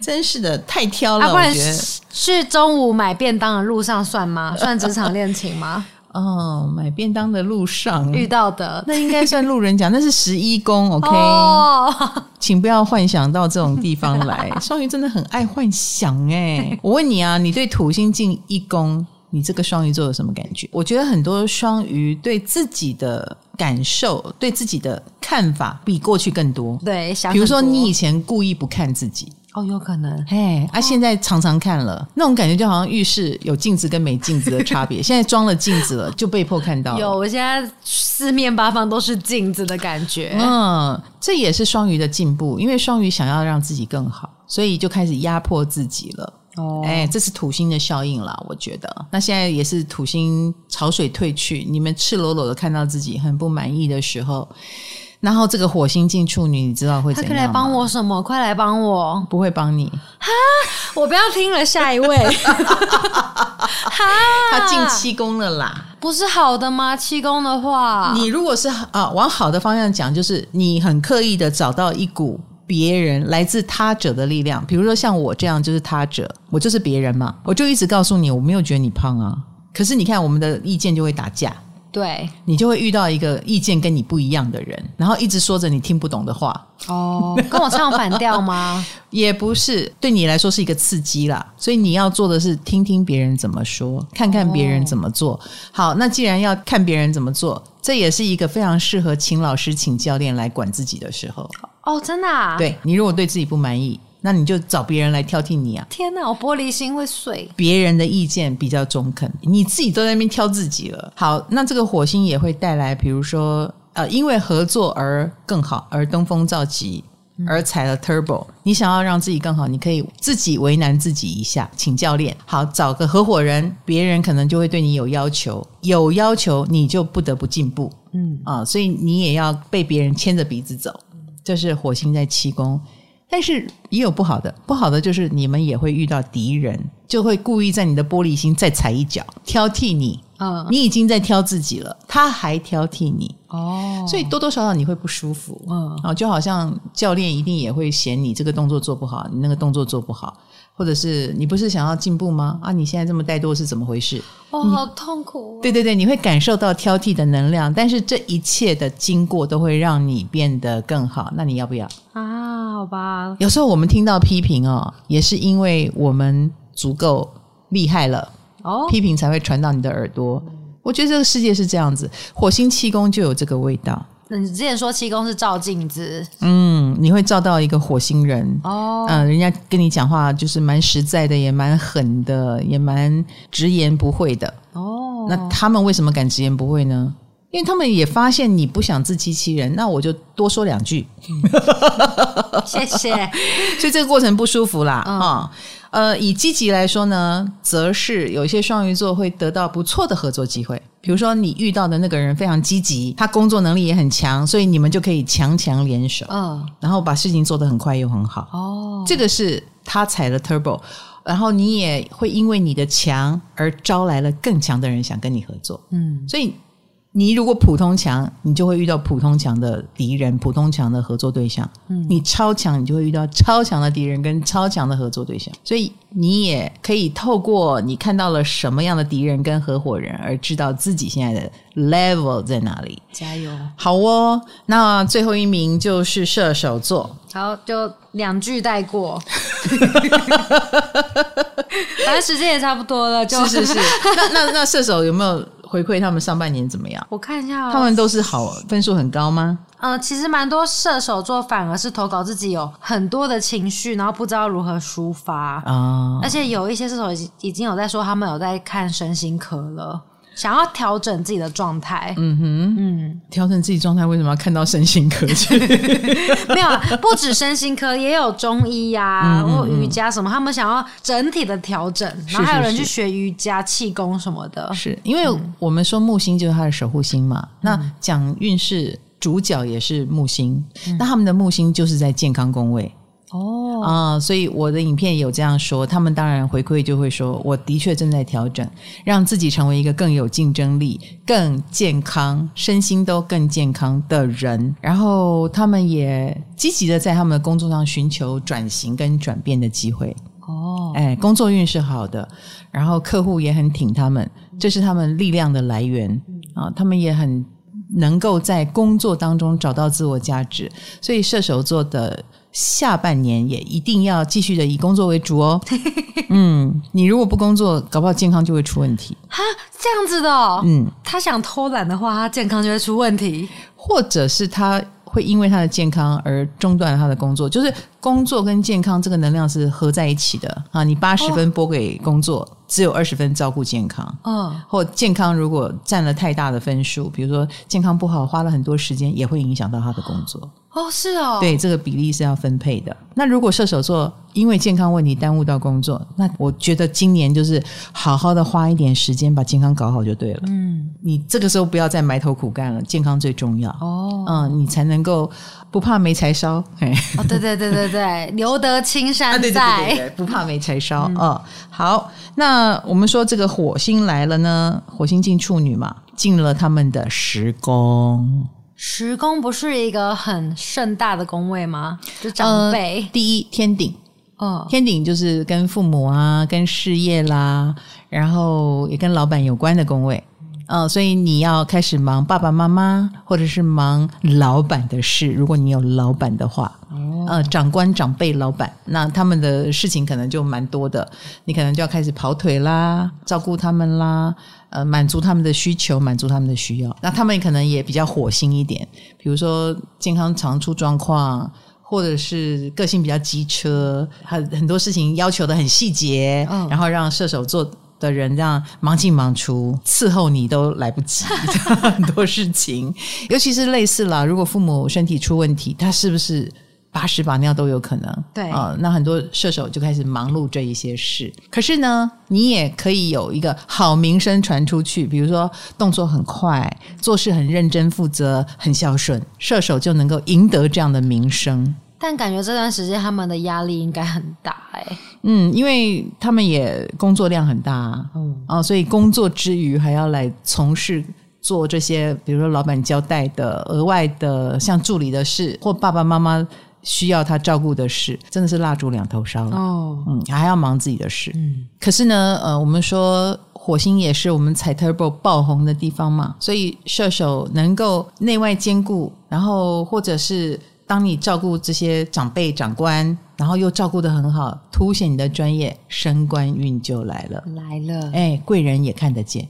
[SPEAKER 1] 真是的，太挑了。啊、我觉得
[SPEAKER 2] 去中午买便当的路上算吗？算职场恋情吗？
[SPEAKER 1] 哦，买便当的路上
[SPEAKER 2] 遇到的，
[SPEAKER 1] 那应该算路人甲。那是十一宫，OK。哦，请不要幻想到这种地方来。双鱼真的很爱幻想哎。我问你啊，你对土星进一宫你这个双鱼座有什么感觉？我觉得很多双鱼对自己的感受、对自己的看法比过去更多。
[SPEAKER 2] 对，想
[SPEAKER 1] 比如说你以前故意不看自己。
[SPEAKER 2] 哦，有可能，
[SPEAKER 1] 嘿，啊，现在常常看了，那种感觉就好像浴室有镜子跟没镜子的差别。现在装了镜子了，就被迫看到了。
[SPEAKER 2] 有，我现在四面八方都是镜子的感觉。
[SPEAKER 1] 嗯，这也是双鱼的进步，因为双鱼想要让自己更好，所以就开始压迫自己了。哦，哎，这是土星的效应啦，我觉得。那现在也是土星潮水退去，你们赤裸裸的看到自己很不满意的时候。然后这个火星进处女，你知道会怎样吗？
[SPEAKER 2] 他可以来帮我什么？快来帮我！
[SPEAKER 1] 不会帮你
[SPEAKER 2] 哈！我不要听了，下一位。哈！
[SPEAKER 1] 他进七宫了啦，
[SPEAKER 2] 不是好的吗？七宫的话，
[SPEAKER 1] 你如果是啊，往好的方向讲，就是你很刻意的找到一股别人来自他者的力量，比如说像我这样，就是他者，我就是别人嘛，我就一直告诉你，我没有觉得你胖啊，可是你看我们的意见就会打架。
[SPEAKER 2] 对，
[SPEAKER 1] 你就会遇到一个意见跟你不一样的人，然后一直说着你听不懂的话。
[SPEAKER 2] 哦，跟我唱反调吗？
[SPEAKER 1] 也不是，对你来说是一个刺激啦。所以你要做的是听听别人怎么说，看看别人怎么做。哦、好，那既然要看别人怎么做，这也是一个非常适合请老师、请教练来管自己的时候。
[SPEAKER 2] 哦，真的啊？
[SPEAKER 1] 对，你如果对自己不满意。那你就找别人来挑剔你啊！
[SPEAKER 2] 天哪，我玻璃心会碎。
[SPEAKER 1] 别人的意见比较中肯，你自己都在那边挑自己了。好，那这个火星也会带来，比如说，呃，因为合作而更好，而登峰造极，而踩了 turbo。你想要让自己更好，你可以自己为难自己一下，请教练。好，找个合伙人，别人可能就会对你有要求，有要求你就不得不进步。嗯啊，所以你也要被别人牵着鼻子走。这是火星在七宫。但是也有不好的，不好的就是你们也会遇到敌人，就会故意在你的玻璃心再踩一脚，挑剔你。嗯，你已经在挑自己了，他还挑剔你。哦，所以多多少少你会不舒服。嗯，啊，就好像教练一定也会嫌你这个动作做不好，你那个动作做不好。或者是你不是想要进步吗？啊，你现在这么怠惰是怎么回事？
[SPEAKER 2] 哦，好痛苦哦。
[SPEAKER 1] 对对对，你会感受到挑剔的能量，但是这一切的经过都会让你变得更好。那你要不要？
[SPEAKER 2] 啊，好吧。
[SPEAKER 1] 有时候我们听到批评哦，也是因为我们足够厉害了哦，批评才会传到你的耳朵。我觉得这个世界是这样子，火星气功就有这个味道。
[SPEAKER 2] 你之前说七宫是照镜子，
[SPEAKER 1] 嗯，你会照到一个火星人哦，嗯，人家跟你讲话就是蛮实在的，也蛮狠的，也蛮直言不讳的哦。那他们为什么敢直言不讳呢？因为他们也发现你不想自欺欺人，那我就多说两句，
[SPEAKER 2] 嗯、谢谢。
[SPEAKER 1] 所以这个过程不舒服啦，啊、嗯哦。呃，以积极来说呢，则是有一些双鱼座会得到不错的合作机会。比如说，你遇到的那个人非常积极，他工作能力也很强，所以你们就可以强强联手，嗯，然后把事情做得很快又很好。哦，这个是他踩了 turbo，然后你也会因为你的强而招来了更强的人想跟你合作。嗯，所以。你如果普通强，你就会遇到普通强的敌人，普通强的合作对象。嗯，你超强，你就会遇到超强的敌人跟超强的合作对象。所以你也可以透过你看到了什么样的敌人跟合伙人，而知道自己现在的 level 在哪里。
[SPEAKER 2] 加油！
[SPEAKER 1] 好哦，那最后一名就是射手座。
[SPEAKER 2] 好，就两句带过。反正时间也差不多了，就是
[SPEAKER 1] 是是。那那那射手有没有？回馈他们上半年怎么样？
[SPEAKER 2] 我看一下哦，
[SPEAKER 1] 他们都是好分数很高吗？
[SPEAKER 2] 呃，其实蛮多射手座反而是投稿自己有很多的情绪，然后不知道如何抒发啊。哦，而且有一些射手已经已经有在说他们有在看身心科了。想要调整自己的状态，嗯哼，嗯，
[SPEAKER 1] 调整自己状态，为什么要看到身心科去？
[SPEAKER 2] 没有啊，不止身心科，也有中医呀、啊，或瑜伽什么，他们想要整体的调整，然后还有人去学瑜伽、气功什么的。
[SPEAKER 1] 是因为我们说木星就是他的守护星嘛，嗯、那讲运势主角也是木星，嗯、那他们的木星就是在健康宫位。哦啊、呃，所以我的影片有这样说，他们当然回馈就会说，我的确正在调整，让自己成为一个更有竞争力、更健康、身心都更健康的人。然后他们也积极的在他们的工作上寻求转型跟转变的机会。哦，哎，工作运是好的，然后客户也很挺他们，这是他们力量的来源啊、呃。他们也很能够在工作当中找到自我价值，所以射手座的。下半年也一定要继续的以工作为主哦。嗯，你如果不工作，搞不好健康就会出问题。
[SPEAKER 2] 哈，这样子的哦。
[SPEAKER 1] 嗯，
[SPEAKER 2] 他想偷懒的话，他健康就会出问题，
[SPEAKER 1] 或者是他会因为他的健康而中断了他的工作。就是工作跟健康这个能量是合在一起的啊。你八十分拨给工作，哦、只有二十分照顾健康。嗯，或健康如果占了太大的分数，比如说健康不好，花了很多时间，也会影响到他的工作。
[SPEAKER 2] 哦，是哦，
[SPEAKER 1] 对，这个比例是要分配的。那如果射手座因为健康问题耽误到工作，那我觉得今年就是好好的花一点时间把健康搞好就对了。嗯，你这个时候不要再埋头苦干了，健康最重要。哦，嗯，你才能够不怕没柴烧。嘿
[SPEAKER 2] 哦，对对对对对，留得青山在，啊、对，对，对，对，
[SPEAKER 1] 不怕没柴烧。嗯、哦，好，那我们说这个火星来了呢，火星进处女嘛，进了他们的十宫。
[SPEAKER 2] 十宫不是一个很盛大的宫位吗？就长辈、
[SPEAKER 1] 呃、第一天顶，哦，天顶就是跟父母啊、跟事业啦，然后也跟老板有关的宫位，嗯、呃，所以你要开始忙爸爸妈妈，或者是忙老板的事。如果你有老板的话，哦，呃，长官、长辈、老板，那他们的事情可能就蛮多的，你可能就要开始跑腿啦，照顾他们啦。呃，满足他们的需求，满足他们的需要。那他们可能也比较火星一点，比如说健康常出状况，或者是个性比较机车，很很多事情要求的很细节，嗯，然后让射手座的人这样忙进忙出，伺候你都来不及，很多事情，尤其是类似啦，如果父母身体出问题，他是不是？把屎把尿都有可能，
[SPEAKER 2] 对啊、呃，
[SPEAKER 1] 那很多射手就开始忙碌这一些事。可是呢，你也可以有一个好名声传出去，比如说动作很快，做事很认真负责，很孝顺，射手就能够赢得这样的名声。
[SPEAKER 2] 但感觉这段时间他们的压力应该很大哎、欸。
[SPEAKER 1] 嗯，因为他们也工作量很大，嗯啊、呃，所以工作之余还要来从事做这些，比如说老板交代的额外的像助理的事，或爸爸妈妈。需要他照顾的事，真的是蜡烛两头烧了。哦，嗯，还要忙自己的事。嗯，可是呢，呃，我们说火星也是我们踩 turbo 爆红的地方嘛，所以射手能够内外兼顾，然后或者是当你照顾这些长辈长官，然后又照顾得很好，凸显你的专业，升官运就来了。
[SPEAKER 2] 来了，
[SPEAKER 1] 哎，贵人也看得见，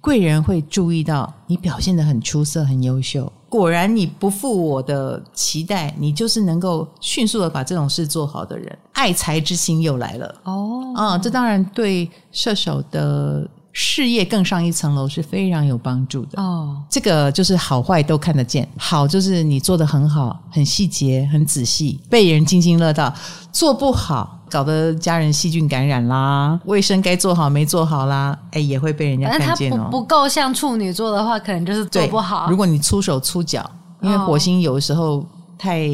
[SPEAKER 1] 贵人会注意到你表现得很出色，很优秀。果然，你不负我的期待，你就是能够迅速的把这种事做好的人，爱财之心又来了。哦，啊，这当然对射手的事业更上一层楼是非常有帮助的。哦，这个就是好坏都看得见，好就是你做的很好，很细节，很仔细，被人津津乐道；做不好。搞得家人细菌感染啦，卫生该做好没做好啦，哎，也会被人家看见哦。
[SPEAKER 2] 他不不够像处女座的话，可能就是做不好。
[SPEAKER 1] 如果你粗手粗脚，因为火星有的时候太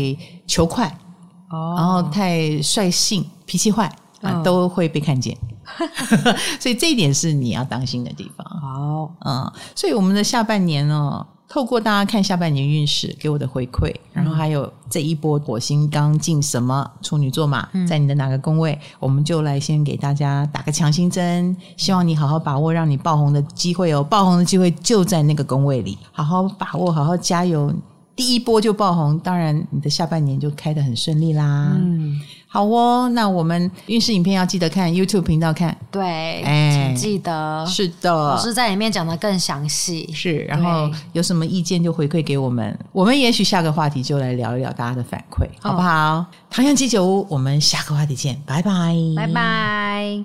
[SPEAKER 1] 求快，哦，然后太率性、脾气坏啊，都会被看见。所以这一点是你要当心的地方。好，嗯，所以我们的下半年哦。透过大家看下半年运势给我的回馈，然后还有这一波火星刚进什么处女座嘛，在你的哪个宫位，我们就来先给大家打个强心针，希望你好好把握让你爆红的机会哦，爆红的机会就在那个宫位里，好好把握，好好加油。第一波就爆红，当然你的下半年就开得很顺利啦。嗯，好哦，那我们运势影片要记得看 YouTube 频道看，
[SPEAKER 2] 对，哎，请记得。
[SPEAKER 1] 是的，
[SPEAKER 2] 老师在里面讲的更详细。
[SPEAKER 1] 是，然后有什么意见就回馈给我们，我们也许下个话题就来聊一聊大家的反馈，好不好？唐阳鸡酒屋，我们下个话题见，拜拜，
[SPEAKER 2] 拜拜。